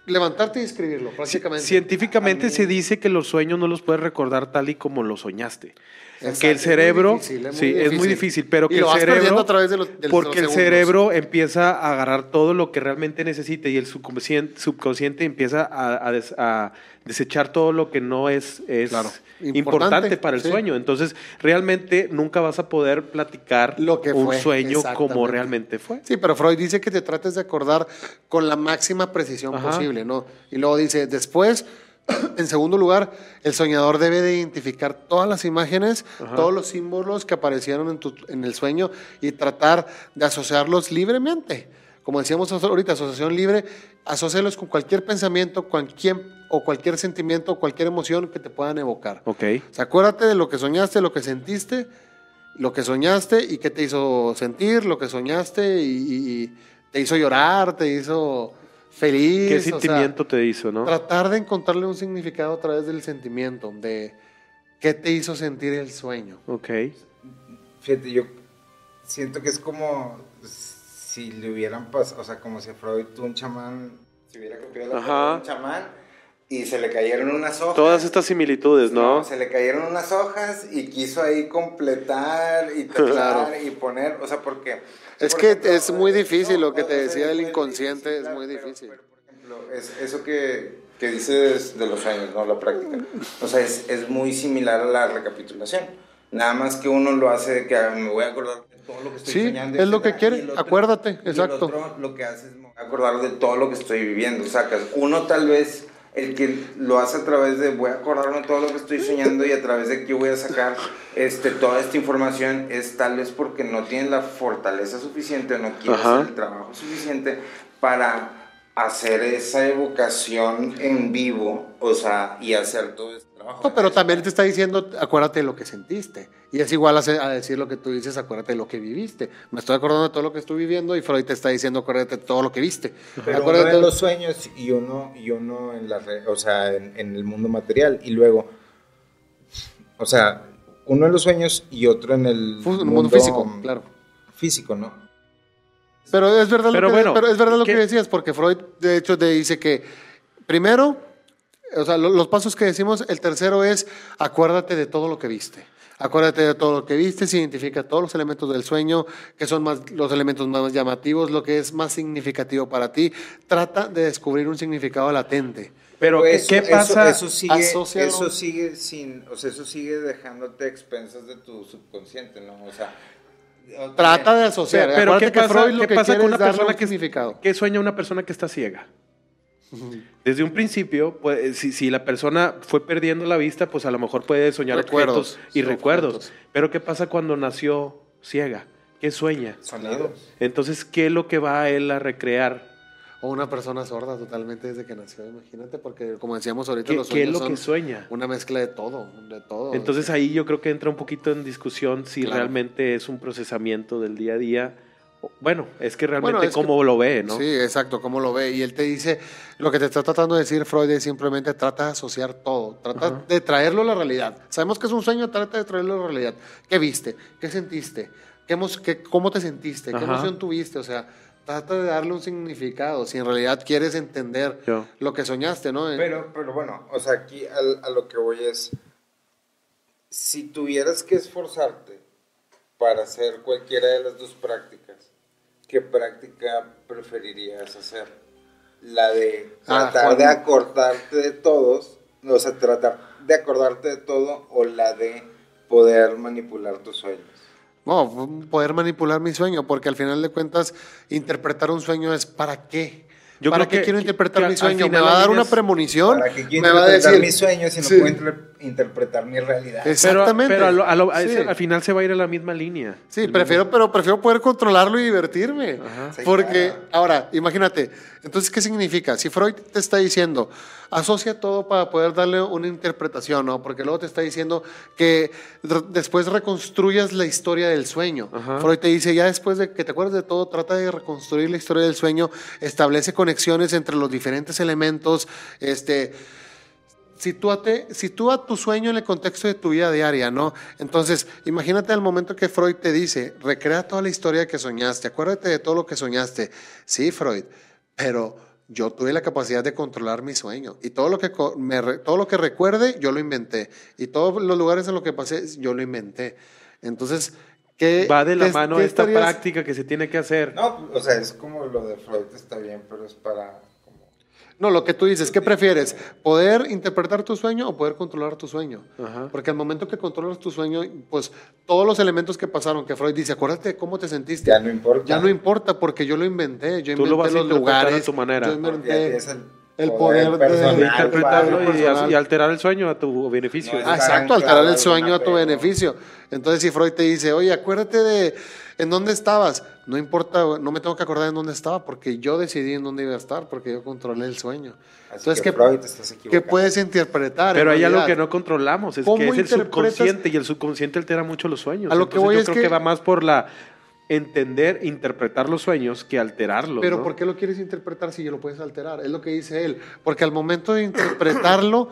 levantarte y escribirlo, prácticamente. Científicamente se dice que los sueños no los puedes recordar tal y como los soñaste. Exacto, que el es muy cerebro, difícil, es muy sí, es muy difícil. difícil, pero que el cerebro, a través de los- de porque el cerebro empieza a agarrar todo lo que realmente necesita y el subconsciente, subconsciente empieza a, a des- a desechar todo lo que no es, es Claro. importante, Importante, para el sí. sueño. Entonces, realmente nunca vas a poder platicar Lo que un fue, sueño como realmente fue. Sí, pero Freud dice que te trates de acordar con la máxima precisión Ajá. posible, ¿no? Y luego dice, después, en segundo lugar, el soñador debe de identificar todas las imágenes, todos los símbolos que aparecieron en, tu- en el sueño y tratar de asociarlos libremente. Como decíamos ahorita, asociación libre, asócialos con cualquier pensamiento, cualquier, o cualquier sentimiento, o cualquier emoción que te puedan evocar. Ok. O sea, acuérdate de lo que soñaste, lo que sentiste, lo que soñaste y qué te hizo sentir, lo que soñaste y, y- y te hizo llorar, te hizo feliz. ¿Qué o sea, sentimiento te hizo, no? Tratar de encontrarle un significado a través del sentimiento, de qué te hizo sentir el sueño. Ok. Fíjate, yo siento que es como si le hubieran pasado, o sea, como si a Freud un chamán se hubiera copiado la Ajá. de un chamán y se le cayeron unas hojas. Todas estas similitudes, ¿no? se le cayeron unas hojas y quiso ahí completar y tachar y poner, o sea, porque... Es por que es muy difícil lo que te decía del muy inconsciente, es claro, muy pero- difícil. pero, por ejemplo, es eso que, que dices de los sueños, ¿no? La práctica. O sea, es, es muy similar a la recapitulación. Nada más que uno lo hace de que ah, me voy a acordar de todo lo que estoy Sí, soñando. es lo que quiere, el otro- acuérdate, y el exacto. otro lo que hace es acordar de todo lo que estoy viviendo, sacas. Uno tal vez el que lo hace a través de voy a acordarme todo lo que estoy soñando y a través de que voy a sacar este, toda esta información es tal vez porque no tiene la fortaleza suficiente o no quiere hacer el trabajo suficiente para hacer esa evocación en vivo, o sea, y hacer todo trabajo. No, pero también te está diciendo, acuérdate de lo que sentiste. Y es igual a, decir lo que tú dices, acuérdate de lo que viviste. Me estoy acordando de todo lo que estoy viviendo y Freud te está diciendo, acuérdate de todo lo que viste. Pero acuérdate uno en de- los sueños y uno, y uno en la re- o sea, en, en el mundo material. Y luego, o sea, uno en los sueños y otro en el mundo físico, claro. Físico, ¿no? Pero es verdad Pero lo que, bueno, pero es verdad lo que decías, porque Freud de hecho te dice que primero, o sea, lo- los pasos que decimos, el tercero es acuérdate de todo lo que viste. Acuérdate de todo lo que viste, se identifica todos los elementos del sueño, que son más, los elementos más llamativos, lo que es más significativo para ti. Trata de descubrir un significado latente. Pero, ¿qué, eso, qué eso- pasa? Eso, sigue, Asócialo. eso sigue sin, o sea, eso sigue dejándote expensas de tu subconsciente, ¿no? O sea, Trata de asociar. Pero, pero ¿qué que pasa, Freud lo qué que pasa con una persona un que, significado. que sueña una persona que está ciega? Desde un principio, pues, si, si la persona fue perdiendo la vista, pues a lo mejor puede soñar Recuerdos, objetos y recuerdos. objetos. Pero ¿qué pasa cuando nació ciega? ¿Qué sueña? sonidos. Entonces, ¿qué es lo que va a él a recrear? O una persona sorda totalmente desde que nació, imagínate, porque como decíamos ahorita, ¿Qué, los qué es sueños lo que son sueña? una mezcla de todo, de todo. Entonces ahí yo creo que entra un poquito en discusión si Claro. realmente es un procesamiento del día a día. Bueno, es que realmente Bueno, es cómo que- lo ve, ¿no? Sí, exacto, cómo lo ve. Y él te dice, lo que te está tratando de decir Freud es simplemente trata de asociar todo, trata Ajá. de traerlo a la realidad. Sabemos que es un sueño, trata de traerlo a la realidad. ¿Qué viste? ¿Qué sentiste? ¿Qué qué- ¿Cómo te sentiste? ¿Qué Ajá. emoción tuviste? O sea, trata de darle un significado, si en realidad quieres entender Yo. lo que soñaste, ¿no? Pero, pero bueno, o sea, aquí al- a lo que voy es, si tuvieras que esforzarte para hacer cualquiera de las dos prácticas, ¿qué práctica preferirías hacer? La de Ah, tratar de acordarte de todos, o sea, tratar de acordarte de todo, o la de poder manipular tus sueños. No, poder manipular mi sueño, porque al final de cuentas, interpretar un sueño es ¿para qué? Yo ¿Para creo qué que- quiero interpretar que mi sueño? ¿Me va a dar una premonición? ¿Para qué quiero ¿Me va a interpretar decir? mis sueños si no Sí. puedo interpretar mi realidad? Pero, Exactamente. pero a lo- a lo- a Sí. ese- al final se va a ir a la misma línea. Sí, prefiero, pero prefiero poder controlarlo y divertirme. Ajá. Sí, Porque, claro. ahora, imagínate, entonces, ¿qué significa? Si Freud te está diciendo, asocia todo para poder darle una interpretación, ¿no? Porque luego te está diciendo que después reconstruyas la historia del sueño. Ajá. Freud te dice, ya después de que te acuerdes de todo, trata de reconstruir la historia del sueño, establece conexiones entre los diferentes elementos, este sitúate, sitúa tu sueño en el contexto de tu vida diaria, ¿no? Entonces, imagínate el momento que Freud te dice, recrea toda la historia que soñaste, acuérdate de todo lo que soñaste. Sí, Freud, pero yo tuve la capacidad de controlar mi sueño y todo lo que me todo lo que recuerde yo lo inventé y todos los lugares en los que pasé yo lo inventé. Entonces, ¿qué Va de la qué- mano qué esta estarías- práctica que se tiene que hacer. No, o sea, es como lo de Freud está bien, pero es para No, lo que tú dices, ¿qué prefieres? ¿Poder interpretar tu sueño o poder controlar tu sueño? Ajá. Porque al momento que controlas tu sueño, pues todos los elementos que pasaron, que Freud dice, acuérdate de cómo te sentiste. ya no importa. Ya no importa porque yo lo inventé. Yo Tú lo inventé vas a los interpretar a lugares. tu manera. Yo inventé el, poder de- personal de interpretarlo y, personal. y alterar el sueño a tu beneficio. No, Ah, exacto, alterar el sueño a tu beneficio. Entonces, si Freud te dice, oye, acuérdate de en dónde estabas, no importa, no me tengo que acordar en dónde estaba, porque yo decidí en dónde iba a estar, porque yo controlé el sueño. Así Entonces, que ¿qué, Freud, te estás qué equivocando. puedes interpretar? Pero hay algo que no controlamos, es ¿Cómo que es el subconsciente y el subconsciente altera mucho los sueños. A lo que voy yo es creo que- que... va más por la entender, interpretar los sueños que alterarlos. Pero ¿no? ¿por qué lo quieres interpretar si ya lo puedes alterar? Es lo que dice él. Porque al momento de interpretarlo,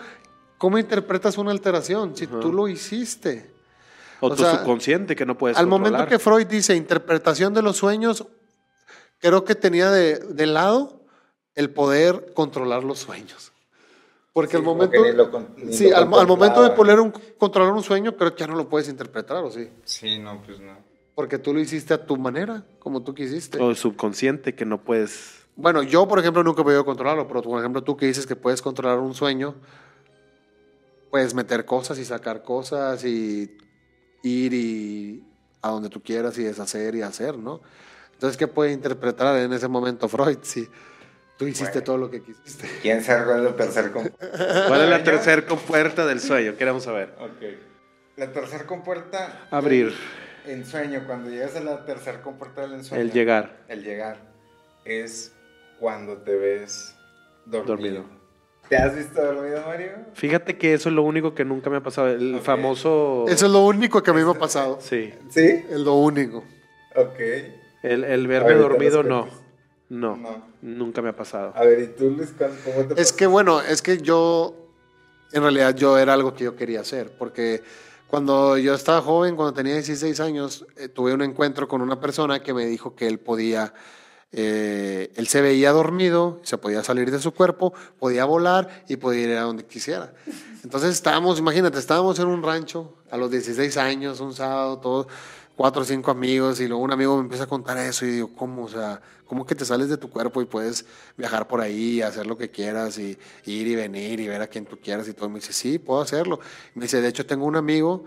¿cómo interpretas una alteración? Si tú lo hiciste. O, o tu sea, subconsciente que no puedes Al controlar. momento que Freud dice interpretación de los sueños, creo que tenía de, de lado el poder controlar los sueños. Porque Sí, al momento, ni lo ni sí, lo al, al momento de poder un- controlar un sueño, creo que ya no lo puedes interpretar, ¿o sí? Sí, no, pues no. Porque tú lo hiciste a tu manera, como tú quisiste. O el subconsciente que no puedes... Bueno, yo, por ejemplo, nunca he podido controlarlo, pero por ejemplo, tú que dices que puedes controlar un sueño, puedes meter cosas y sacar cosas y ir y a donde tú quieras y deshacer y hacer, ¿no? Entonces, ¿qué puede interpretar en ese momento Freud si tú hiciste Bueno. todo lo que quisiste? ¿Quién se arregló el tercer compuerta? ¿Cuál es la tercera compuerta del sueño? Queremos saber. Ok. La tercer compuerta. Abrir. En sueño, cuando llegas a la tercer compuerta del ensueño. El llegar. El llegar. Es cuando te ves dormido. Dormido. ¿Te has visto dormido, Mario? Fíjate que eso es lo único que nunca me ha pasado. El famoso... Eso es lo único que a mí me ha pasado. Sí. Sí. Es lo único. Ok. El, el verme dormido no. no. No. Nunca me ha pasado. A ver, ¿y tú, Luis, cómo cómo te Es pasó? que bueno, es que yo, en realidad yo era algo que yo quería hacer, porque cuando yo estaba joven, cuando tenía 16 años, eh, tuve un encuentro con una persona que me dijo que él podía, eh, él se veía dormido, se podía salir de su cuerpo, podía volar y podía ir a donde quisiera. Entonces estábamos, imagínate, estábamos en un rancho a los 16 años, un sábado, todos cuatro o cinco amigos y luego un amigo me empieza a contar eso y digo, ¿cómo? O sea, ¿cómo que te sales de tu cuerpo y puedes viajar por ahí, hacer lo que quieras y, ir y venir y ver a quien tú quieras y todo? Y me dice, sí, puedo hacerlo. Me dice, de hecho tengo un amigo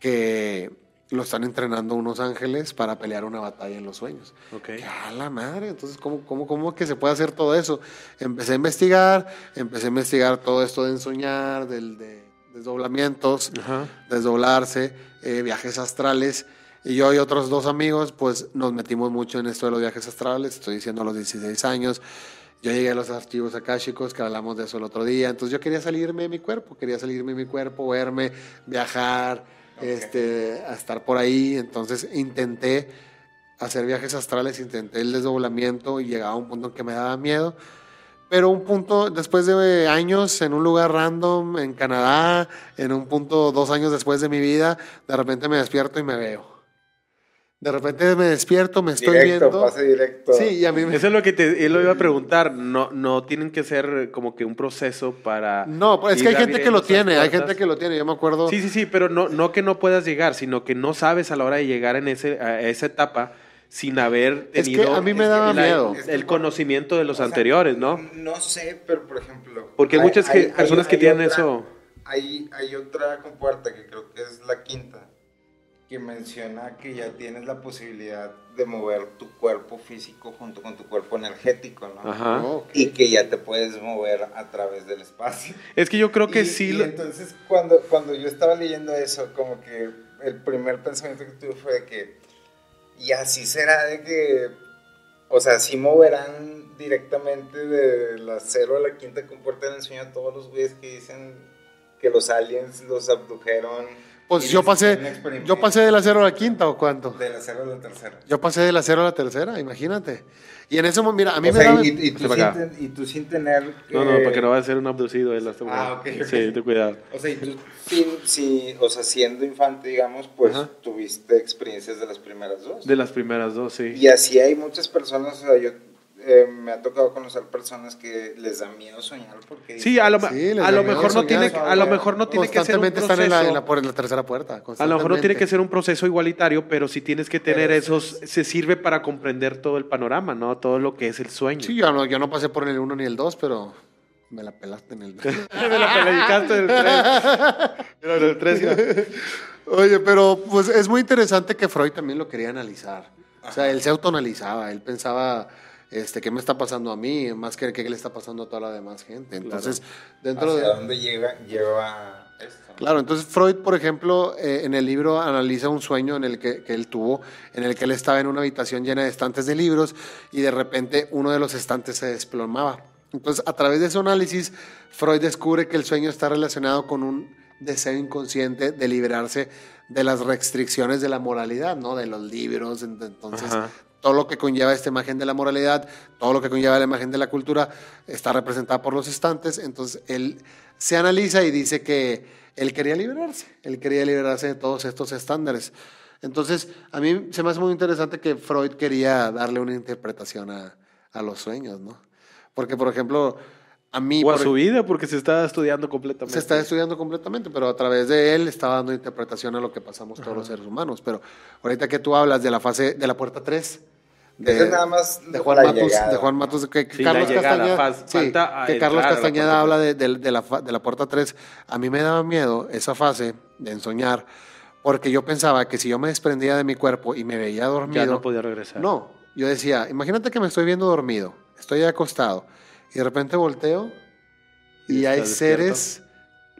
que lo están entrenando unos ángeles para pelear una batalla en los sueños. Ok. ¡A la madre! Entonces, ¿cómo, cómo, ¿cómo que se puede hacer todo eso? Empecé a investigar, empecé a investigar todo esto de ensoñar, del, de desdoblamientos, Ajá. desdoblarse, eh, viajes astrales. Y yo y otros dos amigos, pues nos metimos mucho en esto de los viajes astrales, estoy diciendo a los 16 años. Yo llegué a los archivos akáshicos, que hablamos de eso el otro día. Entonces yo quería salirme de mi cuerpo, quería salirme de mi cuerpo, verme, viajar, este, a estar por ahí. Entonces intenté hacer viajes astrales, intenté el desdoblamiento y llegaba a un punto en que me daba miedo. Pero un punto, después de años, en un lugar random, en Canadá, en un punto dos años después de mi vida, de repente me despierto y me veo. De repente me despierto, me estoy directo, viendo. pase directo. Sí, y a mí me... Eso es lo que te, él lo iba a preguntar. No, no tienen que ser como que un proceso para. No, pues es que hay gente que lo tiene, hay gente que lo tiene. Yo me acuerdo... Sí, sí, sí, pero no, no que no puedas llegar, sino que no sabes a la hora de llegar en ese, a esa etapa sin haber Es que tenido a mí me el- daba el- miedo. el conocimiento de los O sea, anteriores, ¿no? No sé, pero por ejemplo. Porque hay muchas que- personas que tienen eso. Hay, hay otra compuerta que creo que es la quinta, que menciona que ya tienes la posibilidad de mover tu cuerpo físico junto con tu cuerpo energético, ¿no? Ajá. Oh. Y que ya te puedes mover a través del espacio. Es que yo creo que y, sí. y lo- entonces, cuando, cuando yo estaba leyendo eso, como que el primer pensamiento que tuve fue de que, y así será de que, o sea, sí moverán directamente de la cero a la quinta compuerta del sueño a todos los güeyes que dicen que los aliens los abdujeron. Pues yo pasé, yo pasé de la cero a la quinta o cuánto. De la cero a la tercera. Yo pasé de la cero a la tercera, imagínate. Y en ese momento, mira, a mí O me sea, daba... y, y tú sin, acá. ten- y tú sin tener... No, no, eh, para que no vaya a ser un abducido él hasta Ah, ok, ok. Sí, ten cuidado. O sea, y tú, sin, sin- o sea, siendo infante, digamos, pues Ajá. tuviste experiencias de las primeras dos. De las primeras dos, sí. Y así hay muchas personas, o sea, yo eh, me ha tocado conocer personas que les da miedo soñar porque... Sí, a lo, Sí, a lo mejor no tiene, a lo mejor no tiene que ser un constantemente están en la, proceso. en la- por la tercera puerta. A lo mejor no tiene que ser un proceso igualitario, pero sí tienes que tener Pero esos, se sirve para comprender todo el panorama, ¿no? Todo lo que es el sueño. Sí, yo no, yo no pasé por el 1 ni el 2, pero me la pelaste en el Me la pellizcaste del tres. Mira, del tres, mira. Oye, pero pues es muy interesante que Freud también lo quería analizar. O sea, él se autoanalizaba, él pensaba, este, ¿qué me está pasando a mí? Más que qué le está pasando a toda la demás gente. Entonces, dentro ¿Hacia de... dónde llega, lleva esto? Claro, entonces Freud, por ejemplo, eh, en el libro analiza un sueño en el que, que él tuvo, en el que él estaba en una habitación llena de estantes de libros y de repente uno de los estantes se desplomaba. Entonces, a través de su análisis, Freud descubre que el sueño está relacionado con un deseo inconsciente de liberarse de las restricciones de la moralidad, ¿no? De los libros, ent- entonces Ajá. Todo lo que conlleva esta imagen de la moralidad, todo lo que conlleva la imagen de la cultura, está representada por los estantes. Entonces él se analiza y dice que él quería liberarse, él quería liberarse de todos estos estándares. Entonces, a mí se me hace muy interesante que Freud quería darle una interpretación a, a los sueños, ¿no? Porque, por ejemplo, a mí... O a por- su vida, porque se está estudiando completamente. se está estudiando completamente, pero a través de él está dando interpretación a lo que pasamos todos los seres humanos. Pero ahorita que tú hablas de la fase de la puerta 3, de, Ese es nada más de Juan llegada. de Juan Matus, que, que Sí, la Carlos llegada, Castañeda, sí, que Carlos Castañeda habla de, de- de la, de la puerta 3. A mí me daba miedo esa fase de ensoñar, porque yo pensaba que si yo me desprendía de mi cuerpo y me veía dormido, Ya no podía regresar. no, yo decía, imagínate que me estoy viendo dormido, estoy acostado y de repente volteo y Y hay despierto. seres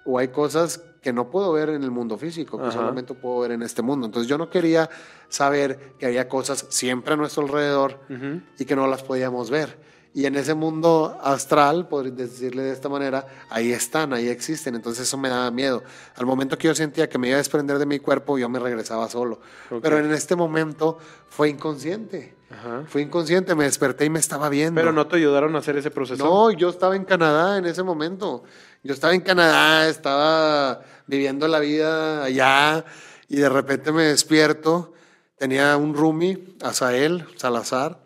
o hay cosas que no puedo ver en el mundo físico, que Ajá. solamente puedo ver en este mundo. Entonces yo no quería saber que había cosas siempre a nuestro alrededor Ujú. y que no las podíamos ver. Y en ese mundo astral, por decirle de esta manera, ahí están, ahí existen. Entonces eso me daba miedo. Al momento que yo sentía que me iba a desprender de mi cuerpo, yo me regresaba solo. Ok. Pero en este momento fue inconsciente. Ajá. Fue inconsciente, me desperté y me estaba viendo. Pero no te ayudaron a hacer ese proceso. No, yo estaba en Canadá en ese momento. Yo estaba en Canadá, estaba viviendo la vida allá y de repente me despierto. Tenía un roomie, Asael Salazar.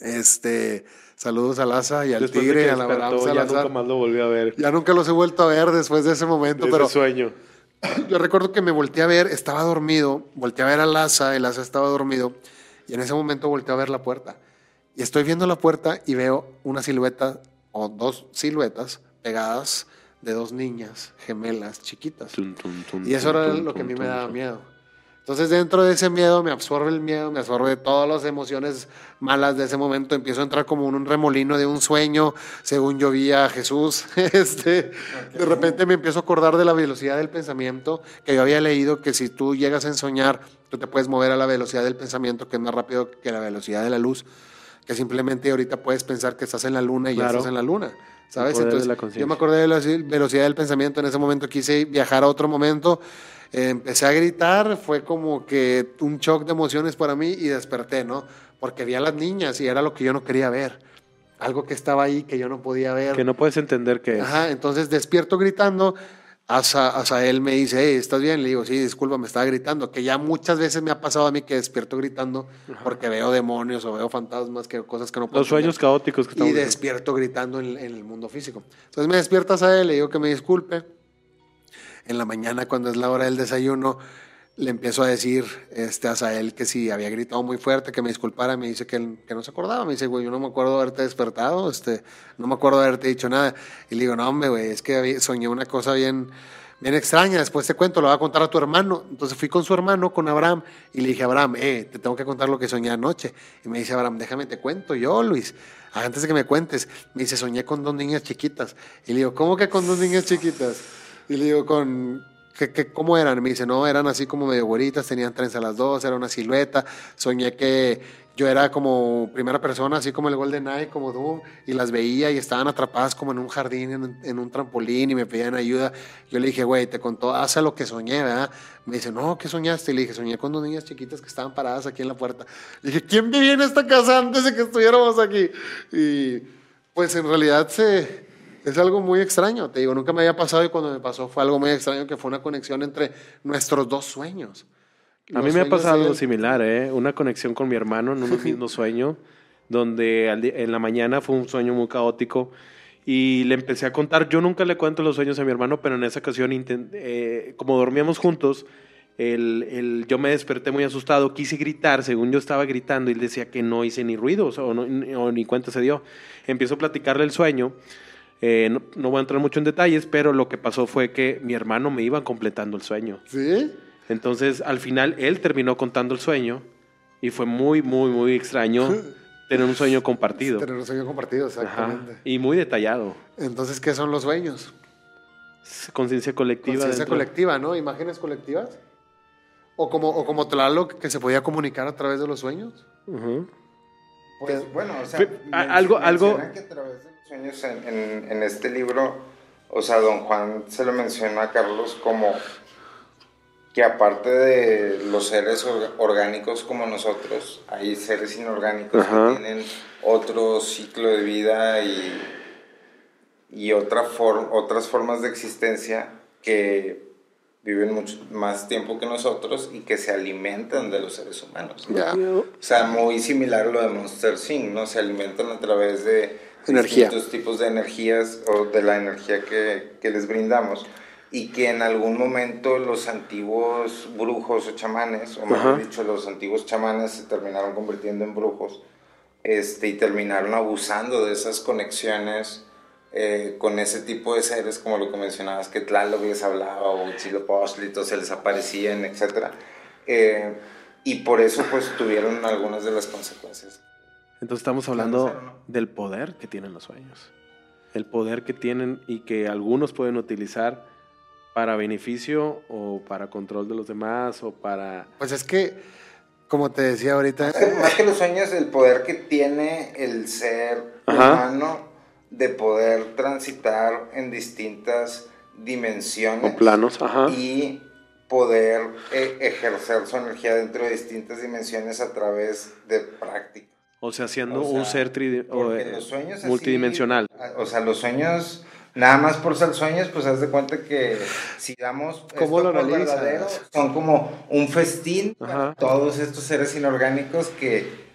Este, saludos a Laza y al Después de Tigre, que a la Abraham ya Salazar. nunca más lo volví a ver. Ya nunca los he vuelto a ver después de ese momento, de pero ese sueño. yo recuerdo que me volteé a ver, estaba dormido, volteé a ver a Laza, el Laza estaba dormido, y en ese momento volteé a ver la puerta. Y estoy viendo la puerta y veo una silueta, o dos siluetas pegadas de dos niñas gemelas chiquitas. Tum, tum, tum, Y eso era tum, lo que a tum, mí me daba tum. miedo. Entonces dentro de ese miedo me absorbe el miedo, me absorbe todas las emociones malas de ese momento, empiezo a entrar como en un remolino de un sueño, según yo vi a Jesús. Este, De repente me empiezo a acordar de la velocidad del pensamiento, que yo había leído que si tú llegas a ensoñar, tú te puedes mover a la velocidad del pensamiento, que es más rápido que la velocidad de la luz, que simplemente ahorita puedes pensar que estás en la luna y ya Claro. estás en la luna. ¿Sabes? Entonces, yo me acordé de la velocidad del pensamiento. En ese momento quise viajar a otro momento. Empecé a gritar. Fue como que un shock de emociones para mí y desperté, ¿no? Porque vi a las niñas y era lo que yo no quería ver. Algo que estaba ahí que yo no podía ver. Que no puedes entender qué es. Ajá, entonces despierto gritando. Hasta, él me dice, hey, ¿estás bien? Le digo, sí, disculpa, me estaba gritando. Que ya muchas veces me ha pasado a mí que despierto gritando porque veo demonios o veo fantasmas, que cosas que no puedo Los sueños caóticos que y estamos viendo. despierto gritando en, en el mundo físico. Entonces me despiertas a él, le digo que me disculpe. En la mañana, cuando es la hora del desayuno, le empiezo a decir este, a Sael que si había gritado muy fuerte, que me disculpara. Me dice que, él- que no se acordaba. Me dice, güey, yo no me acuerdo de haberte despertado, este, no me acuerdo de haberte dicho nada. Y le digo, no, hombre, güey, es que soñé una cosa bien, bien extraña. Después te cuento, lo voy a contar a tu hermano. Entonces fui con su hermano, con Abraham, y le dije, Abraham, eh, te tengo que contar lo que soñé anoche. Y me dice, Abraham, déjame te cuento yo, Luis. Antes de que me cuentes, me dice, soñé con dos niñas chiquitas. Y le digo, ¿cómo que con dos niñas chiquitas? Y le digo, con, ¿qué, cómo eran? Me dice, no, eran así como medio güeritas, tenían trenza las dos, era una silueta. Soñé que yo era como primera persona, así como el Golden Eye, como tú, y las veía y estaban atrapadas como en un jardín, en, en un trampolín, y me pedían ayuda. Yo le dije, güey, te contó, haz lo que soñé, ¿verdad? Me dice, no, ¿qué soñaste? Y le dije, soñé con dos niñas chiquitas que estaban paradas aquí en la puerta. Le dije, ¿quién vivía en esta casa antes de que estuviéramos aquí? Y pues en realidad se, es algo muy extraño, te digo, nunca me había pasado y cuando me pasó fue algo muy extraño que fue una conexión entre nuestros dos sueños. A mí me ha pasado algo similar, ¿eh? Una conexión con mi hermano en un mismo sueño. donde en la mañana fue un sueño muy caótico y le empecé a contar. Yo nunca le cuento los sueños a mi hermano, pero en esa ocasión, eh, como dormíamos juntos, el, yo me desperté muy asustado, quise gritar, según yo estaba gritando, y él decía que no hice ni ruido, o, ni cuenta se dio. Empiezo a platicarle el sueño, eh, no, no, voy a entrar mucho en detalles, pero lo que pasó fue que mi hermano me iba completando el sueño. ¿Sí? Entonces, al final, él terminó contando el sueño, y fue muy, muy, muy extraño tener un sueño compartido. Tener un sueño compartido, exactamente. Y muy detallado. Entonces, ¿qué son los sueños? Conciencia colectiva. Conciencia colectiva, ¿no? Imágenes colectivas. O como, o como Tlaloc, que se podía comunicar a través de los sueños. Pues bueno, o sea, algo, algo... que a través de sueños en, en, este libro, o sea, don Juan se lo menciona a Carlos como que aparte de los seres orgánicos como nosotros, hay seres inorgánicos que tienen otro ciclo de vida y, y otra otras formas de existencia que viven mucho más tiempo que nosotros y que se alimentan de los seres humanos. O sea, muy similar a lo de Monster Sing, ¿no? Se alimentan a través de Energía. distintos tipos de energías o de la energía que, que les brindamos y que en algún momento los antiguos brujos o chamanes, o mejor dicho, los antiguos chamanes se terminaron convirtiendo en brujos este, y terminaron abusando de esas conexiones eh, con ese tipo de seres, como lo que mencionabas, que Tlaloc les hablaba, o Huitzilopochtli, se les aparecían, etc. Eh, y por eso, pues, tuvieron algunas de las consecuencias. Entonces estamos hablando del poder que tienen los sueños. El poder que tienen y que algunos pueden utilizar para beneficio o para control de los demás o para... Pues es que, como te decía ahorita... Más que, los sueños, el poder que tiene el ser humano de poder transitar en distintas dimensiones. O planos, ajá. Y poder eh, ejercer su energía dentro de distintas dimensiones a través de práctica. O sea, siendo un ser multidimensional. o sea, los sueños, nada más por ser sueños, pues haz de cuenta que si damos ¿Cómo lo verdadero, son como un festín para todos estos seres inorgánicos que...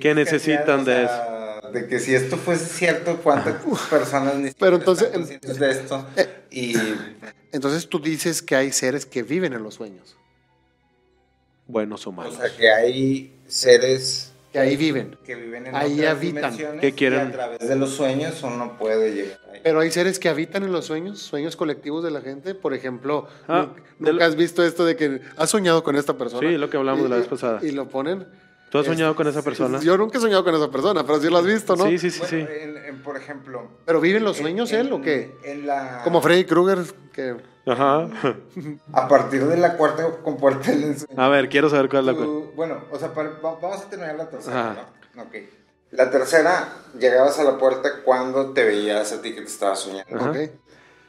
Que necesitan de eso de que si esto fuese cierto, cuántas personas ni Pero entonces, de esto. Eh, y entonces tú dices que hay seres que viven en los sueños. Buenos o malos. O sea, que hay seres que ahí viven. Que viven en ahí habitan. Que quieren. a través de los sueños uno puede llegar ahí. Pero hay seres que habitan en los sueños, sueños colectivos de la gente. Por ejemplo, ah, ¿nunca has visto esto de que has soñado con esta persona? Sí, lo que hablamos de la vez pasada. Y lo ponen. ¿Tú has soñado con esa persona? Yo nunca he soñado con esa persona, pero sí lo has visto, ¿no? Sí, sí, sí. sí. por ejemplo. ¿Pero viven los sueños él o qué? En la... Como Freddy Krueger, que. Ajá. A partir de la cuarta compuerta del ensueño. A ver, quiero saber cuál es la cuarta. Bueno, o sea, vamos a terminar la tercera, ¿no? Ok. La tercera, llegabas a la puerta cuando te veías a ti que te estabas soñando. Ok.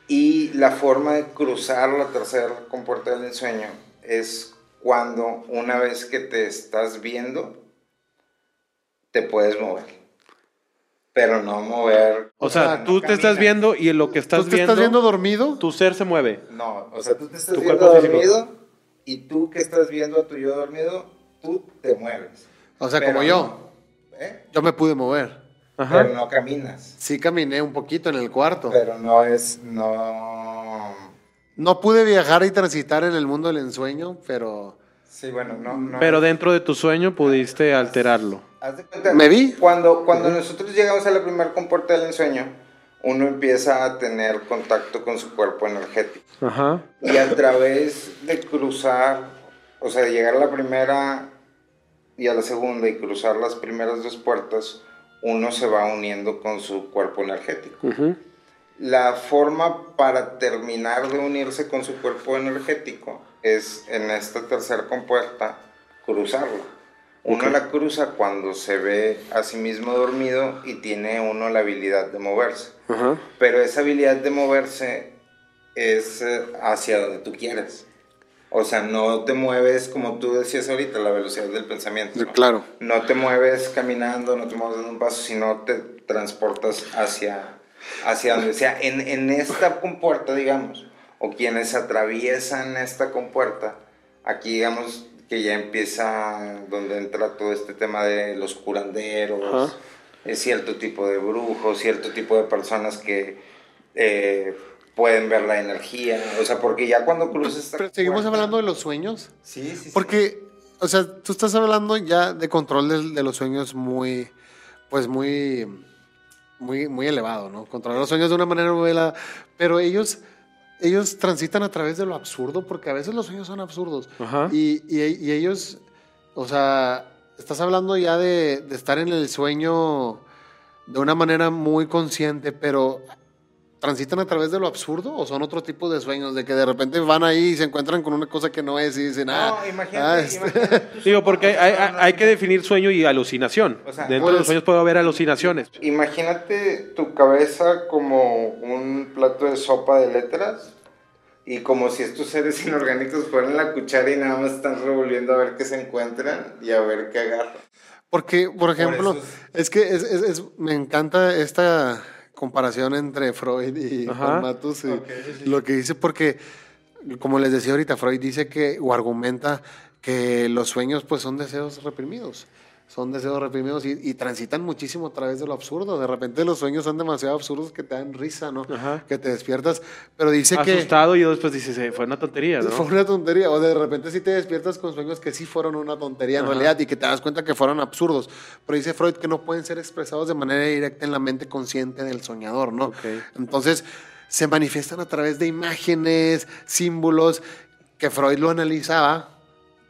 Y la forma de cruzar la tercera compuerta del ensueño es cuando una vez que te estás viendo, te puedes mover. Pero no mover. O, sea, tú te estás viendo y en lo que estás viendo. ¿Tú te estás viendo dormido? Tu ser se mueve. No, o sea, tú te estás viendo dormido y tú que estás viendo a tu yo dormido, tú te mueves. O sea, como yo. ¿eh? Yo me pude mover. Ajá. Pero no caminas. Sí caminé un poquito en el cuarto. Pero no es, no... No pude viajar y transitar en el mundo del ensueño, pero... Sí, bueno, no... pero dentro de tu sueño pudiste alterarlo. ¿Me vi? Cuando, cuando nosotros llegamos a la primera compuerta del ensueño, uno empieza a tener contacto con su cuerpo energético. Ajá. Y a través de cruzar, o sea, de llegar a la primera y a la segunda y cruzar las primeras dos puertas, uno se va uniendo con su cuerpo energético. La forma para terminar de unirse con su cuerpo energético es en esta tercera compuerta cruzarla. Uno la cruza cuando se ve a sí mismo dormido y tiene uno la habilidad de moverse. Pero esa habilidad de moverse es eh, hacia donde tú quieres. O sea, no te mueves como tú decías ahorita, la velocidad del pensamiento. ¿no? Claro. No te mueves caminando, no te mueves dando un paso, sino te transportas hacia, hacia donde sea. En, en esta compuerta, digamos, o quienes atraviesan esta compuerta, aquí digamos que ya empieza, donde entra todo este tema de los curanderos, es cierto tipo de brujos, cierto tipo de personas que eh, pueden ver la energía, o sea, porque ya cuando cruzas... Pero seguimos hablando de los sueños. Sí, sí, Porque, o sea, tú estás hablando ya de control de, de los sueños muy, pues muy, muy, muy elevado, ¿no? Controlar los sueños de una manera muy elevada, pero ellos ellos transitan a través de lo absurdo, porque a veces los sueños son absurdos. Ajá. Y, y- y ellos, o sea, estás hablando ya de, de estar en el sueño de una manera muy consciente, pero transitan a través de lo absurdo o son otro tipo de sueños, de que de repente van ahí y se encuentran con una cosa que no es y dicen, ah, No, imagínate, ah, este- imagínate Digo, porque hay, hay- hay que definir sueño y alucinación. O sea, Dentro de los pues- sueños puede haber alucinaciones. Imagínate tu cabeza como un plato de sopa de letras y como si estos seres inorgánicos fueran la cuchara y nada más están revolviendo a ver qué se encuentran y a ver qué agarran. Porque, por ejemplo, eso es que es, es- es- me encanta esta comparación entre Freud y. Juan Matus y lo que dice, porque, como les decía ahorita, Freud dice que, o argumenta que los sueños pues son deseos reprimidos. Son deseos reprimidos y, y transitan muchísimo a través de lo absurdo. De repente los sueños son demasiado absurdos que te dan risa, ¿no? Ajá. Que te despiertas. Pero dice que... Asustado y después dices, eh, fue una tontería, ¿no? Fue una tontería. O de repente sí te despiertas con sueños que sí fueron una tontería en Ajá. realidad y que te das cuenta que fueron absurdos. Pero dice Freud que no pueden ser expresados de manera directa en la mente consciente del soñador, ¿no? Ok. Entonces se manifiestan a través de imágenes, símbolos, que Freud lo analizaba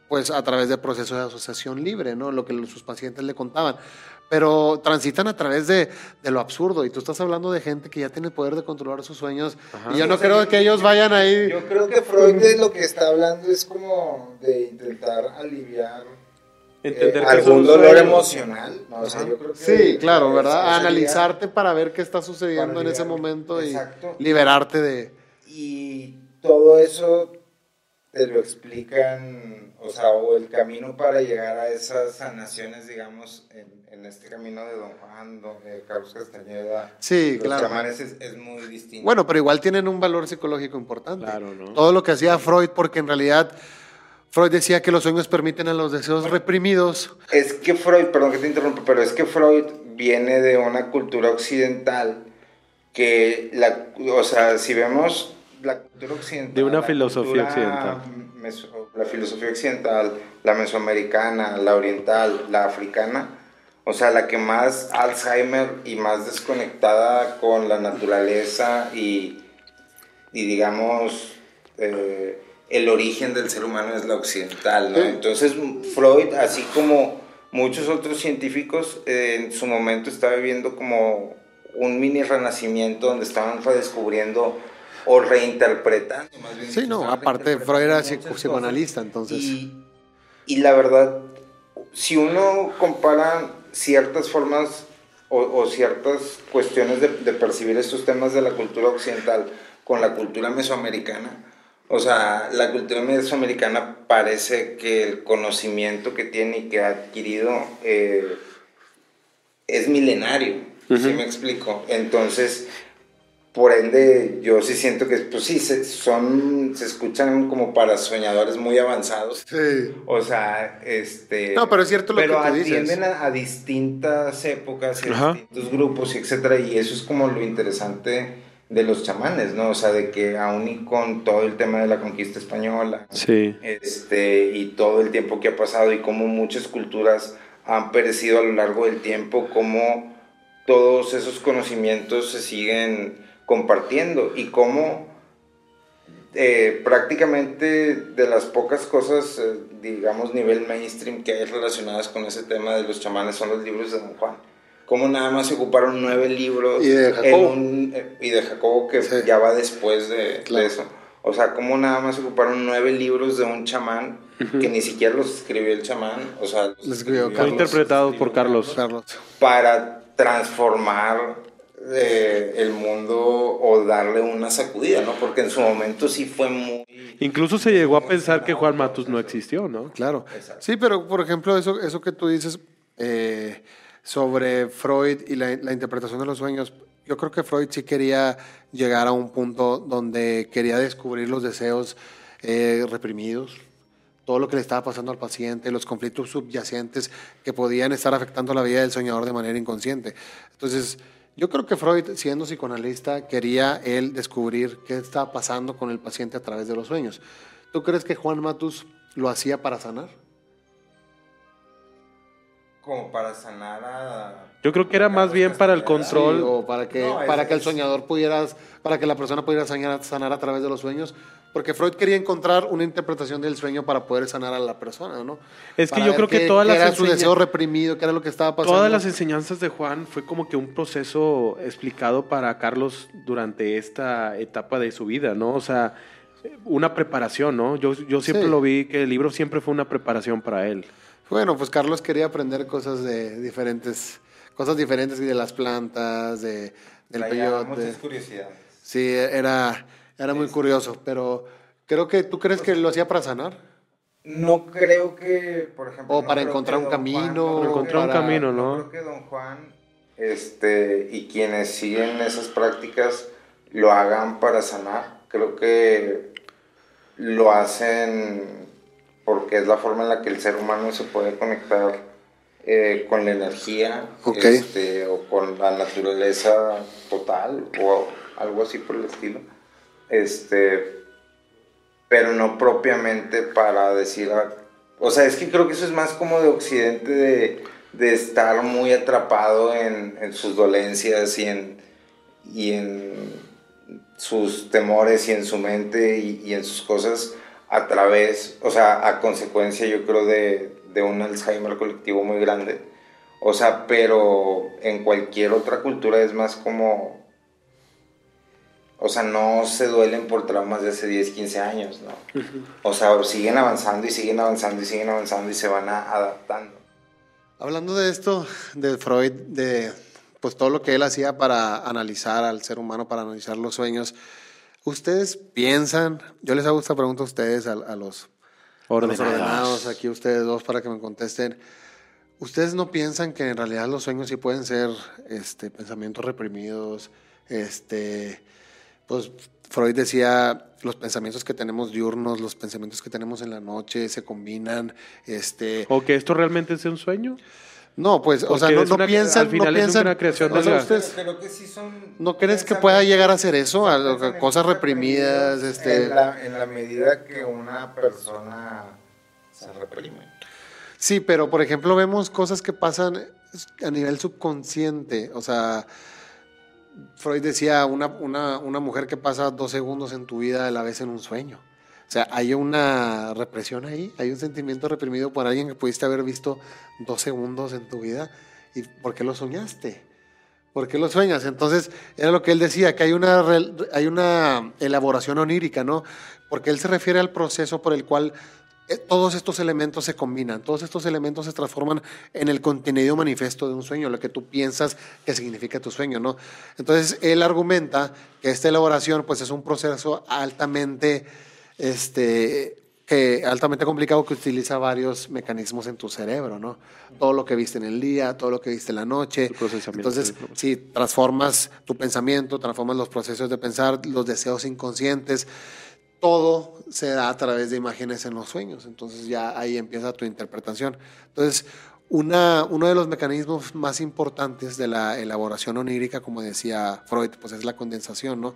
pues a través del proceso de asociación libre, ¿no? Lo que sus pacientes le contaban. Pero transitan a través de, de lo absurdo. Y tú estás hablando de gente que ya tiene poder de controlar sus sueños. Y yo no O sea, creo yo- que ellos vayan ahí. Yo creo que Freud de lo que está hablando es como de intentar aliviar Entender eh, que algún dolor sueños. emocional. ¿no? O sea, yo creo que Sí, claro, ¿verdad? Analizarte para ver qué está sucediendo en ese momento y liberarte de... Y todo eso te lo explican, o sea, o el camino para llegar a esas sanaciones, digamos, en, en este camino de Don Juan, don- de Carlos Castañeda. Sí, los claro. chamanes es, es muy distinto. Bueno, pero igual tienen un valor psicológico importante. Claro, ¿no? Todo lo que hacía Freud, porque en realidad Freud decía que los sueños permiten a los deseos reprimidos. Es que Freud, perdón que te interrumpa, pero es que Freud viene de una cultura occidental que, la, o sea, si vemos la cultura occidental... De una filosofía cultura occidental. La filosofía occidental, la mesoamericana, la oriental, la africana, o sea, la que más Alzheimer y más desconectada con la naturaleza y, y digamos, eh, el origen del ser humano es la occidental, ¿no? Entonces, Freud, así como muchos otros científicos, eh, en su momento estaba viviendo como un mini renacimiento donde estaban redescubriendo o reinterpretando, más bien. Sí, no, aparte Freud era psicoanalista, entonces. Y, y la verdad, si uno compara ciertas formas o, o ciertas cuestiones de, de percibir estos temas de la cultura occidental con la cultura mesoamericana, o sea, la cultura mesoamericana parece que el conocimiento que tiene y que ha adquirido eh, es milenario, ¿sí Ujú. me explico? Entonces, por ende, yo sí siento que, pues sí, se, son, se escuchan como para soñadores muy avanzados. Sí. O sea, este... No, pero es cierto lo pero que tú dices. atienden a, a distintas épocas y a Ajá. distintos grupos, y etcétera, y eso es como lo interesante de los chamanes, ¿no? O sea, de que aún y con todo el tema de la conquista española, Sí. este, y todo el tiempo que ha pasado y cómo muchas culturas han perecido a lo largo del tiempo, cómo todos esos conocimientos se siguen compartiendo y cómo eh, prácticamente de las pocas cosas, eh, digamos, nivel mainstream que hay relacionadas con ese tema de los chamanes son los libros de Don Juan. Cómo nada más se ocuparon nueve libros Y de en Jacobo. un- eh, y de Jacobo que Sí. ya va después de, de Claro. eso. O sea, cómo nada más ocuparon nueve libros de un chamán que ni siquiera los escribió el chamán. O sea, los escribió Fue Carlos. interpretado por Carlos. Carlos. Para transformar eh, el mundo o darle una sacudida, ¿no? Porque en su momento sí fue muy... Incluso se llegó a pensar que Juan Matus no existió, ¿no? Claro. Exacto. Sí, pero por ejemplo, eso, eso que tú dices eh, sobre Freud y la, la interpretación de los sueños, yo creo que Freud sí quería llegar a un punto donde quería descubrir los deseos eh, reprimidos, todo lo que le estaba pasando al paciente, los conflictos subyacentes que podían estar afectando la vida del soñador de manera inconsciente. Entonces, yo creo que Freud, siendo psicoanalista, quería él descubrir qué estaba pasando con el paciente a través de los sueños. ¿Tú crees que Juan Matus lo hacía para sanar? Como para sanar a... Yo creo que era más bien para el control. Sí, o para que, No, es- para que el es- soñador pudiera, para que la persona pudiera sanar, sanar a través de los sueños. Porque Freud quería encontrar una interpretación del sueño para poder sanar a la persona, ¿no? Es que Para yo creo que qué- todas qué las era su enseña- deseo reprimido, qué era lo que estaba pasando. Todas las enseñanzas de Juan fue como que un proceso explicado para Carlos durante esta etapa de su vida, ¿no? O sea, una preparación, ¿no? Yo, yo siempre Sí. lo vi que el libro siempre fue una preparación para él. Bueno, pues Carlos quería aprender cosas de diferentes, cosas diferentes y de las plantas, de, del Traía peyote. muchas curiosidades. Sí, era, era muy curioso, pero creo que tú crees que lo hacía para sanar. No creo que, por ejemplo... O no para encontrar un don Juan- camino, no creo Encontrar un camino, ¿no? creo que don Juan este, y quienes siguen esas prácticas lo hagan para sanar. Creo que lo hacen porque es la forma en la que el ser humano se puede conectar eh, con la energía Ok. este, o con la naturaleza total o algo así por el estilo. Este, pero no propiamente para decir, ah, o sea, es que creo que eso es más como de Occidente, de, de estar muy atrapado en, en sus dolencias y en, y en sus temores y en su mente y, y en sus cosas a través, o sea, a consecuencia yo creo de, de un Alzheimer colectivo muy grande. O sea, pero en cualquier otra cultura es más como, o sea, no se duelen por traumas de hace 10, 15 años, ¿no? O sea, siguen avanzando y siguen avanzando y siguen avanzando y se van a- adaptando. Hablando de esto, de Freud, de pues todo lo que él hacía para analizar al ser humano, para analizar los sueños, ¿ustedes piensan, yo les hago esta pregunta a ustedes, a, a los, a los Ordenados. ordenados, aquí ustedes dos para que me contesten, ¿ustedes no piensan que en realidad los sueños sí pueden ser este, pensamientos reprimidos? Este, pues Freud decía, los pensamientos que tenemos diurnos, los pensamientos que tenemos en la noche se combinan, este, ¿O que esto realmente es un sueño? No, pues, o sea, no, es no una- piensan, al final no es piensan, una creación o de sea, la- ustedes, Creo que sí son... ¿no crees que pueda llegar a hacer eso? A cosas reprimidas, este, En la, en la medida que una persona se reprime. sí, pero por ejemplo vemos cosas que pasan a nivel subconsciente, o sea, Freud decía una, una, una mujer que pasa dos segundos en tu vida a la vez en un sueño. O sea, hay una represión ahí, hay un sentimiento reprimido por alguien que pudiste haber visto dos segundos en tu vida. ¿Y por qué lo soñaste? ¿Por qué lo sueñas? Entonces, era lo que él decía, que hay una, hay una elaboración onírica, ¿no? Porque él se refiere al proceso por el cual eh, todos estos elementos se combinan, todos estos elementos se transforman en el contenido manifiesto de un sueño, lo que tú piensas que significa tu sueño, ¿no? Entonces, él argumenta que esta elaboración, pues, es un proceso altamente, este, que altamente complicado que utiliza varios mecanismos en tu cerebro, ¿no? Todo lo que viste en el día, todo lo que viste en la noche. Entonces, sí, transformas tu pensamiento, transformas los procesos de pensar, los deseos inconscientes, todo se da a través de imágenes en los sueños. Entonces ya ahí empieza tu interpretación. Entonces, una, uno de los mecanismos más importantes de la elaboración onírica, como decía Freud, pues es la condensación, ¿no?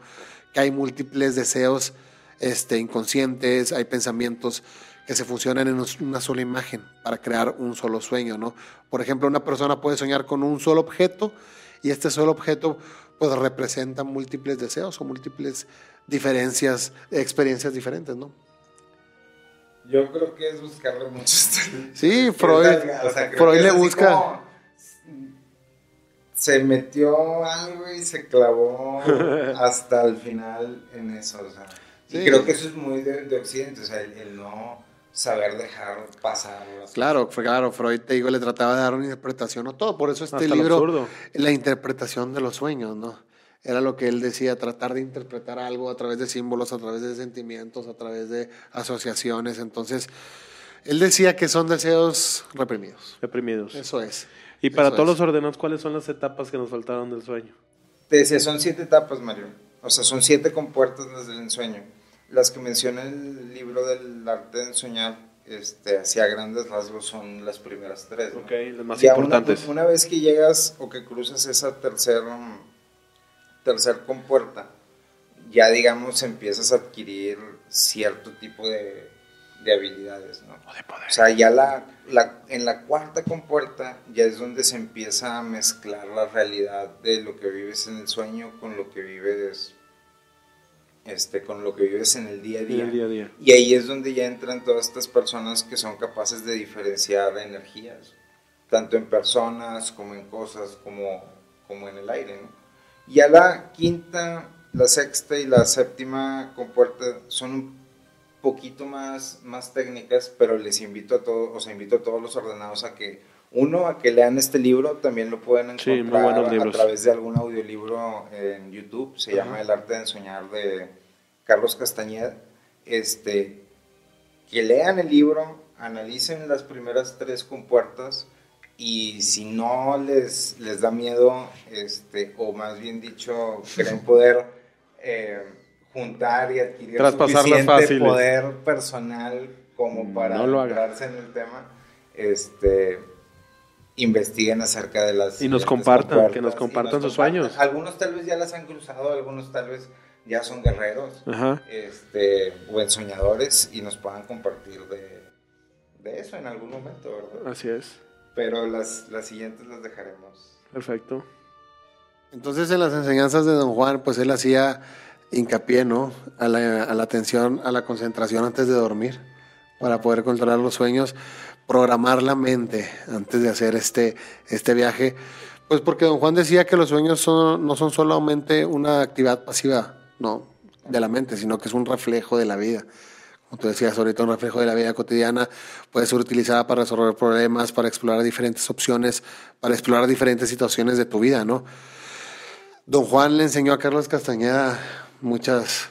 Que hay múltiples deseos este, inconscientes, hay pensamientos que se funcionan en una sola imagen para crear un solo sueño, ¿no? Por ejemplo, una persona puede soñar con un solo objeto y este solo objeto pues representa múltiples deseos o múltiples diferencias, experiencias diferentes, ¿no? Yo creo que es buscarle mucho. Sí, Freud, O sea, creo Freud le busca. como, Se metió algo y se clavó hasta el final en eso. O sea, Sí. Y creo que eso es muy de, de Occidente, o sea, el, el no saber dejar pasar. las Claro, fue claro, Freud te digo, le trataba de dar una interpretación a todo, por eso este Hasta libro, absurdo. la interpretación de los sueños, ¿no? Era lo que él decía, tratar de interpretar algo a través de símbolos, a través de sentimientos, a través de asociaciones. Entonces, él decía que son deseos reprimidos. Reprimidos. Eso es. Y para Eso todos es. los ordenados, ¿cuáles son las etapas que nos faltaron del sueño? Te decía, son siete etapas, Mario. O sea, son siete compuertas las del ensueño. Las que menciona el libro del arte de ensoñar, este, hacia grandes rasgos son las primeras tres. ¿no? Ok, las más Ya importantes. Una, una vez que llegas o que cruzas esa tercer, tercer compuerta, ya digamos empiezas a adquirir cierto tipo de, de habilidades, ¿no? O de poder. O sea, ya la, la- en la cuarta compuerta ya es donde se empieza a mezclar la realidad de lo que vives en el sueño con lo que vives, este, con lo que vives en el día a día. día a día. Y ahí es donde ya entran todas estas personas que son capaces de diferenciar energías, tanto en personas como en cosas, como, como en el aire. ¿no? Ya la quinta, la sexta y la séptima compuerta son un poquito más, más técnicas, pero les invito a todos, o sea, invito a todos los ordenados a que, uno, a que lean este libro, también lo pueden encontrar a través de algún audiolibro en YouTube, se llama El arte de ensoñar de Carlos Castañeda, este, que lean el libro, analicen las primeras tres compuertas y si no les, les da miedo, este, o más bien dicho, creen poder eh, juntar y adquirir suficiente fáciles. poder personal como para No en el tema, este, investiguen acerca de las Y nos compartan, compuertas que nos compartan sus compartan. sueños. Algunos tal vez ya las han cruzado, algunos tal vez ya son guerreros Ajá. este, o ensoñadores y nos puedan compartir de, de eso en algún momento, ¿verdad? Así es. Pero las, las siguientes las dejaremos. Perfecto. Entonces en las enseñanzas de don Juan, pues él hacía hincapié, ¿no? A la, a la atención, a la concentración antes de dormir, para poder controlar los sueños, programar la mente antes de hacer este, este viaje. Pues porque don Juan decía que los sueños son, no son solamente una actividad pasiva, no, de la mente, sino que es un reflejo de la vida. Como tú decías ahorita, un reflejo de la vida cotidiana puede ser utilizada para resolver problemas, para explorar diferentes opciones, para explorar diferentes situaciones de tu vida, ¿no? Don Juan le enseñó a Carlos Castañeda muchas,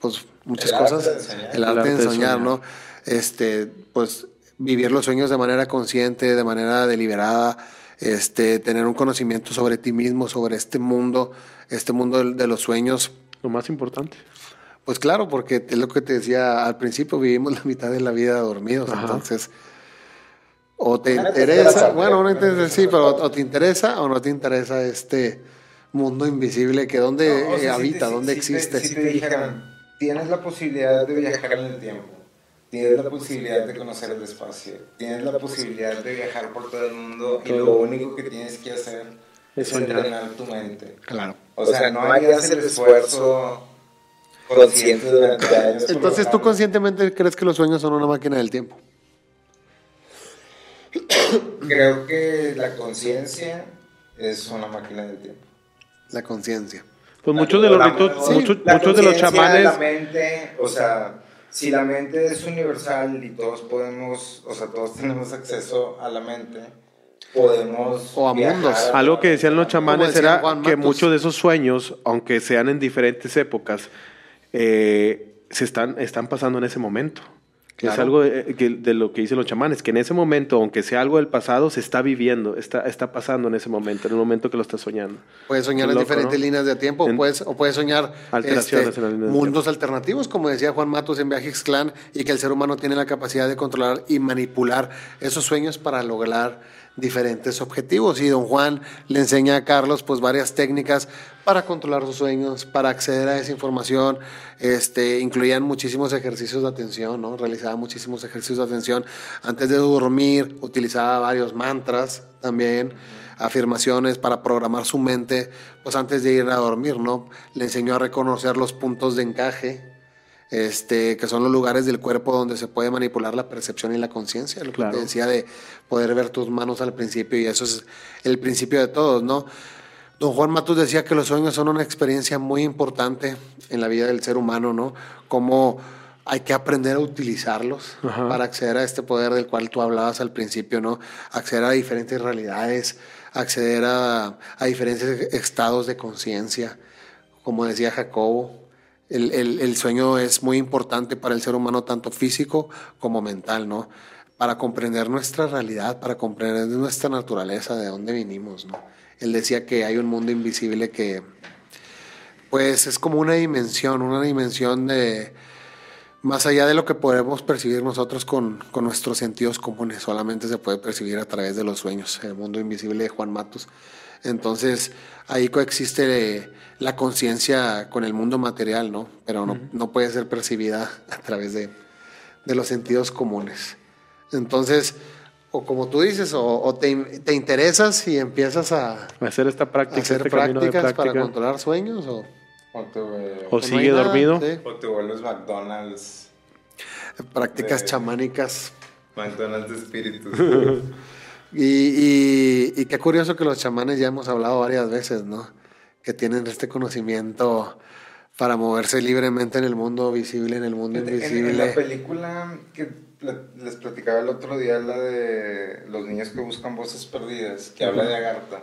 pues, muchas El arte cosas. de enseñar. El arte El de arte de enseñar, soñar. ¿no? Este, pues, vivir los sueños de manera consciente, de manera deliberada, este, tener un conocimiento sobre ti mismo, sobre este mundo, este mundo de, de los sueños. Lo más importante. Pues claro, porque es lo que te decía al principio, vivimos la mitad de la vida dormidos, Ajá. entonces o te Una interesa, bueno, no interesa, sí, pero o te interesa o no te interesa este mundo invisible que dónde No, o sea, si habita, te- dónde si- si te- existe. Si te dijeran, tienes la posibilidad de viajar en el tiempo, tienes la posibilidad de conocer el espacio, tienes la posibilidad de viajar por todo el mundo y lo único que tienes que hacer Es es entrenar tu mente. Claro. O sea, no harías el esfuerzo consciente durante años. Entonces tú conscientemente crees que los sueños son una máquina del tiempo. Creo que la conciencia es una máquina del tiempo. La conciencia. Pues muchos de los La- ritos, sí, muchos, la muchos de los conciencia, chamanes. La mente, o sea, si la mente es universal y todos podemos, o sea, todos tenemos acceso a la mente, podemos. O a viajar mundos. Algo que decían los chamanes decía era que muchos de esos sueños, aunque sean en diferentes épocas, eh, se están, están pasando en ese momento. Que Es algo de, que- de lo que dicen los chamanes, que en ese momento, aunque sea algo del pasado, se está viviendo, está, está pasando en ese momento, en el momento que lo estás soñando. Puedes soñar en diferentes ¿no? líneas de tiempo, o En- puedes, o puedes soñar Alteraciones este, en de mundos alternativos, como decía Juan Matos en Viaje Clan, y que el ser humano tiene la capacidad de controlar y manipular esos sueños para lograr diferentes objetivos. Y don Juan le enseña a Carlos pues varias técnicas para controlar sus sueños, para acceder a esa información. Este, incluían muchísimos ejercicios de atención, ¿no? Realizaba muchísimos ejercicios de atención antes de dormir, utilizaba varios mantras también afirmaciones para programar su mente, pues antes de ir a dormir, ¿no? Le enseñó a reconocer los puntos de encaje, este, que son los lugares del cuerpo donde se puede manipular la percepción y la conciencia, lo Claro. que te decía de poder ver tus manos al principio, y eso es el principio de todos, ¿no? Don Juan Matus decía que los sueños son una experiencia muy importante en la vida del ser humano, ¿no? Como hay que aprender a utilizarlos Ajá. para acceder a este poder del cual tú hablabas al principio, ¿no? Acceder a diferentes realidades, acceder a, a diferentes estados de conciencia. Como decía Jacobo, el, el- sueño es muy importante para el ser humano, tanto físico como mental, ¿no? Para comprender nuestra realidad, para comprender nuestra naturaleza, de dónde vinimos, ¿no? Él decía que hay un mundo invisible que, pues, es como una dimensión, una dimensión de más allá de lo que podemos percibir nosotros con, con, nuestros sentidos comunes, solamente se puede percibir a través de los sueños, el mundo invisible de Juan Matos. Entonces, ahí coexiste la conciencia con el mundo material, ¿no? Pero no, no, puede ser percibida a través de, de, los sentidos comunes. Entonces, o como tú dices, o, te, te, interesas y empiezas a hacer esta práctica, hacer este prácticas para controlar sueños, o, o, sigue dormido, o te vuelves McDonald's. Prácticas chamánicas. McDonald's de espíritus. y, y, qué curioso que los chamanes ya hemos hablado varias veces, ¿no? Que tienen este conocimiento para moverse libremente en el mundo visible, en el mundo invisible. En, la película que les platicaba el otro día, la de los niños que buscan voces perdidas, que habla de Agartha.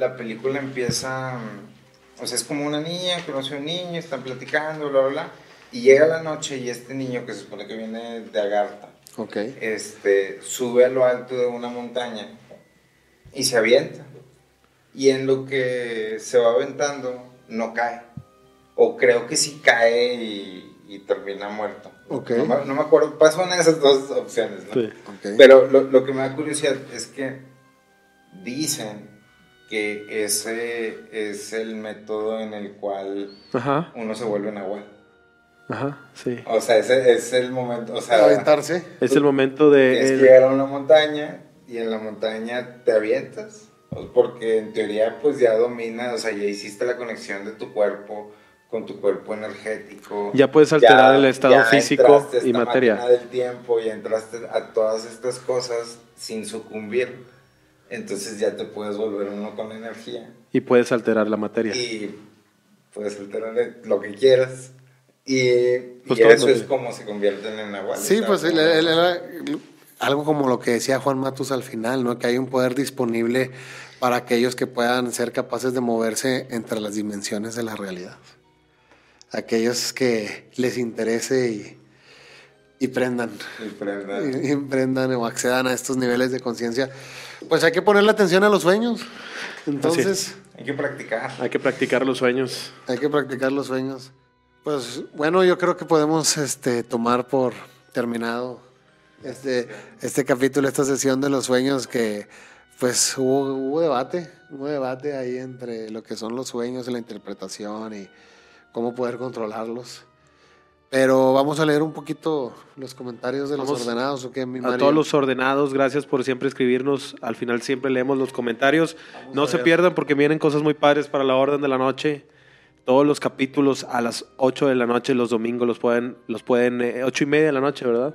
La película empieza, o sea, es como una niña, conoce a un niño, están platicando, bla, bla, bla, y llega la noche y este niño que se supone que viene de Agartha, okay. este, sube a lo alto de una montaña y se avienta. Y en lo que se va aventando, no cae. O creo que sí cae y, termina muerto. Okay. No, me, acuerdo, pasan esas dos opciones. ¿no? Pero lo, lo, que me da curiosidad es que dicen que ese es el método en el cual uno se vuelve en agua. Ajá, sí. O sea, ese es el momento, o sea... Aventarse. Es el momento de... Es llegar a una montaña y en la montaña te avientas. Porque en teoría pues ya domina, o sea, ya hiciste la conexión de tu cuerpo con tu cuerpo energético. Ya puedes alterar el estado físico y materia. del tiempo y entraste a todas estas cosas sin sucumbir. Entonces ya te puedes volver uno con energía. Y puedes alterar la materia. Y puedes alterar lo que quieras. Y, pues eso es como se convierten en agua. Sí, pues él, era algo como lo que decía Juan Matus al final, ¿no? Que hay un poder disponible para aquellos que puedan ser capaces de moverse entre las dimensiones de la realidad. Aquellos que les interese y, y prendan. Y prendan. Y, prendan o accedan a estos niveles de conciencia. Pues hay que ponerle atención a los sueños. Entonces. Hay que practicar. Hay que practicar los sueños. Hay que practicar los sueños. Pues bueno, yo creo que podemos este, tomar por terminado este, este capítulo, esta sesión de los sueños que pues hubo, hubo debate, hubo debate ahí entre lo que son los sueños y la interpretación y cómo poder controlarlos. Pero vamos a leer un poquito los comentarios de los ordenados. ¿o qué, mi a todos los ordenados, gracias por siempre escribirnos. Al final siempre leemos los comentarios. no se pierdan porque vienen cosas muy padres para la orden de la noche. Todos los capítulos a las 8 de la noche, los domingos los pueden, los pueden, eh, ocho y media de la noche, ¿verdad?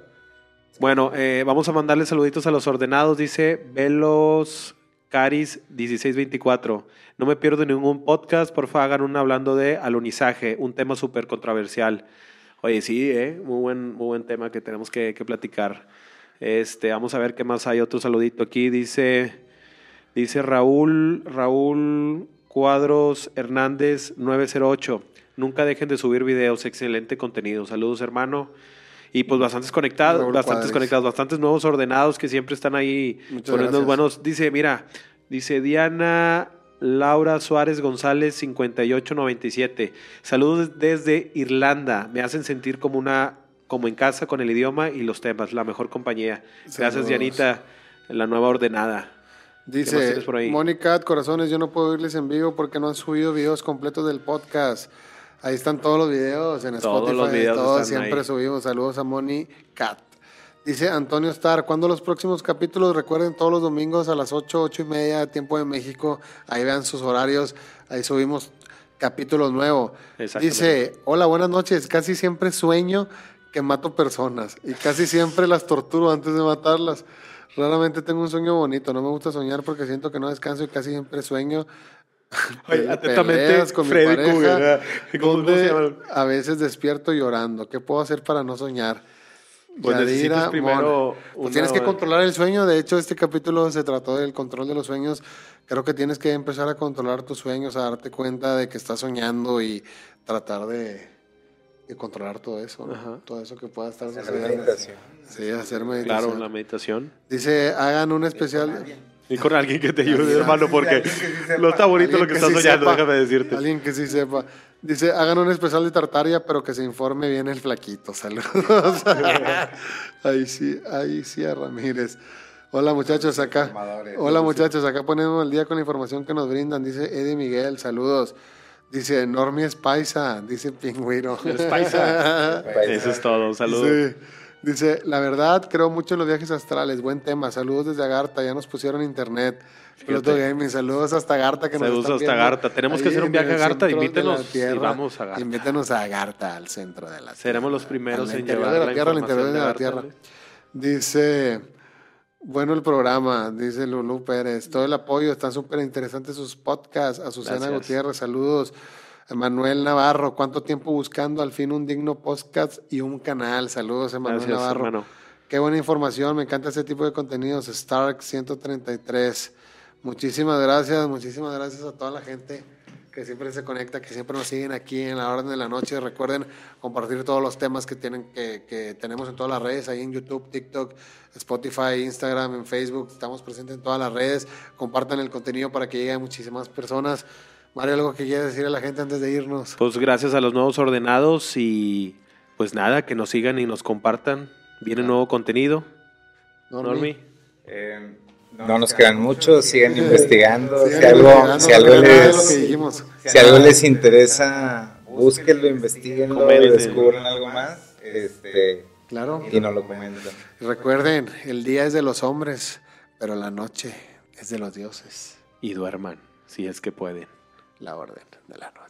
Bueno, eh, vamos a mandarle saluditos a los ordenados, dice Velos Caris 1624. No me pierdo ningún podcast, por favor hagan un hablando de alunizaje, un tema súper controversial. Oye, sí, ¿eh? muy, buen, muy buen tema que tenemos que, que, platicar. Este, vamos a ver qué más hay. Otro saludito aquí. Dice, dice Raúl, Raúl Cuadros Hernández 908. Nunca dejen de subir videos, excelente contenido. Saludos, hermano. Y pues bastantes conectados, bastantes conectados, bastantes nuevos ordenados que siempre están ahí poniendo buenos. Dice, mira, dice Diana Laura Suárez González 5897. Saludos desde Irlanda. Me hacen sentir como una como en casa con el idioma y los temas, la mejor compañía. Gracias, Dianita, la nueva ordenada. Dice Mónica, corazones, yo no puedo irles en vivo porque no han subido videos completos del podcast. Ahí están todos los videos en todos Los videos todos siempre subimos. Saludos a Moni Cat. Dice Antonio Star, ¿cuándo los próximos capítulos? Recuerden todos los domingos a las 8, 8 y media, tiempo de México. Ahí vean sus horarios. Ahí subimos capítulos nuevos. Dice, hola, buenas noches. Casi siempre sueño que mato personas y casi siempre las torturo antes de matarlas. Raramente tengo un sueño bonito, no me gusta soñar porque siento que no descanso y casi siempre sueño. Atentamente, con Freddy mi pareja, donde a veces despierto llorando. ¿Qué puedo hacer para no soñar? Pues necesitas primero. Pues tienes que controlar el sueño. De hecho, este capítulo se trató del control de los sueños. Creo que tienes que empezar a controlar tus sueños, a darte cuenta de que estás soñando y tratar de y controlar todo eso, todo eso que pueda estar hacer meditación. Sí, hacer meditación. Claro, la meditación. Dice, hagan un especial. Y con alguien que te ayude, hermano, porque sí no está bonito lo que, que estás sí soñando, sepa. déjame decirte. Alguien que sí sepa. Dice, hagan un especial de Tartaria, pero que se informe bien el flaquito. Saludos. ahí sí, ahí sí a Ramírez. Hola muchachos, acá. Hola muchachos, acá ponemos el día con la información que nos brindan. Dice Eddie Miguel, saludos. Dice Normie paisa, dice Pingüiro. Es paisa. Eso es todo, un saludo. Sí. Dice, la verdad, creo mucho en los viajes astrales. Buen tema. Saludos desde Agartha. Ya nos pusieron internet. Fíjate. Gaming. Saludos hasta Agartha. Que nos Saludos hasta Agartha. Tenemos que hacer un viaje a Agartha. de Invítenos y vamos a Agartha. Invítenos a Agartha, al centro de la tierra. Seremos los primeros en llevar de la la tierra, al interior de la tierra. Dice, bueno el programa, dice Lulú Pérez. Todo el apoyo, están súper interesantes sus podcasts. Azucena Gracias. Gutiérrez, saludos. Manuel Navarro, ¿cuánto tiempo buscando al fin un digno podcast y un canal? Saludos, Emanuel Gracias, Navarro. hermano. Qué buena información, me encanta ese tipo de contenidos. Stark 133. Muchísimas gracias, muchísimas gracias a toda la gente que siempre se conecta, que siempre nos siguen aquí en la orden de la noche. Recuerden compartir todos los temas que tienen que, que tenemos en todas las redes, ahí en YouTube, TikTok, Spotify, Instagram, en Facebook. Estamos presentes en todas las redes. Compartan el contenido para que llegue a muchísimas personas. Mario, algo que quieras decir a la gente antes de irnos. Pues gracias a los nuevos ordenados y pues nada, que nos sigan y nos compartan. Viene nuevo contenido. Normi. Normi. Eh, no nos quedan muchos, sigan investigando. Sigan si algo, si algo les, dijimos. si algo les interesa, búsquenlo, investiguenlo, descubran algo más este, Claro. y nos lo comentan. Recuerden, el día es de los hombres, pero la noche es de los dioses. Y duerman, si es que pueden. La orden de la noche.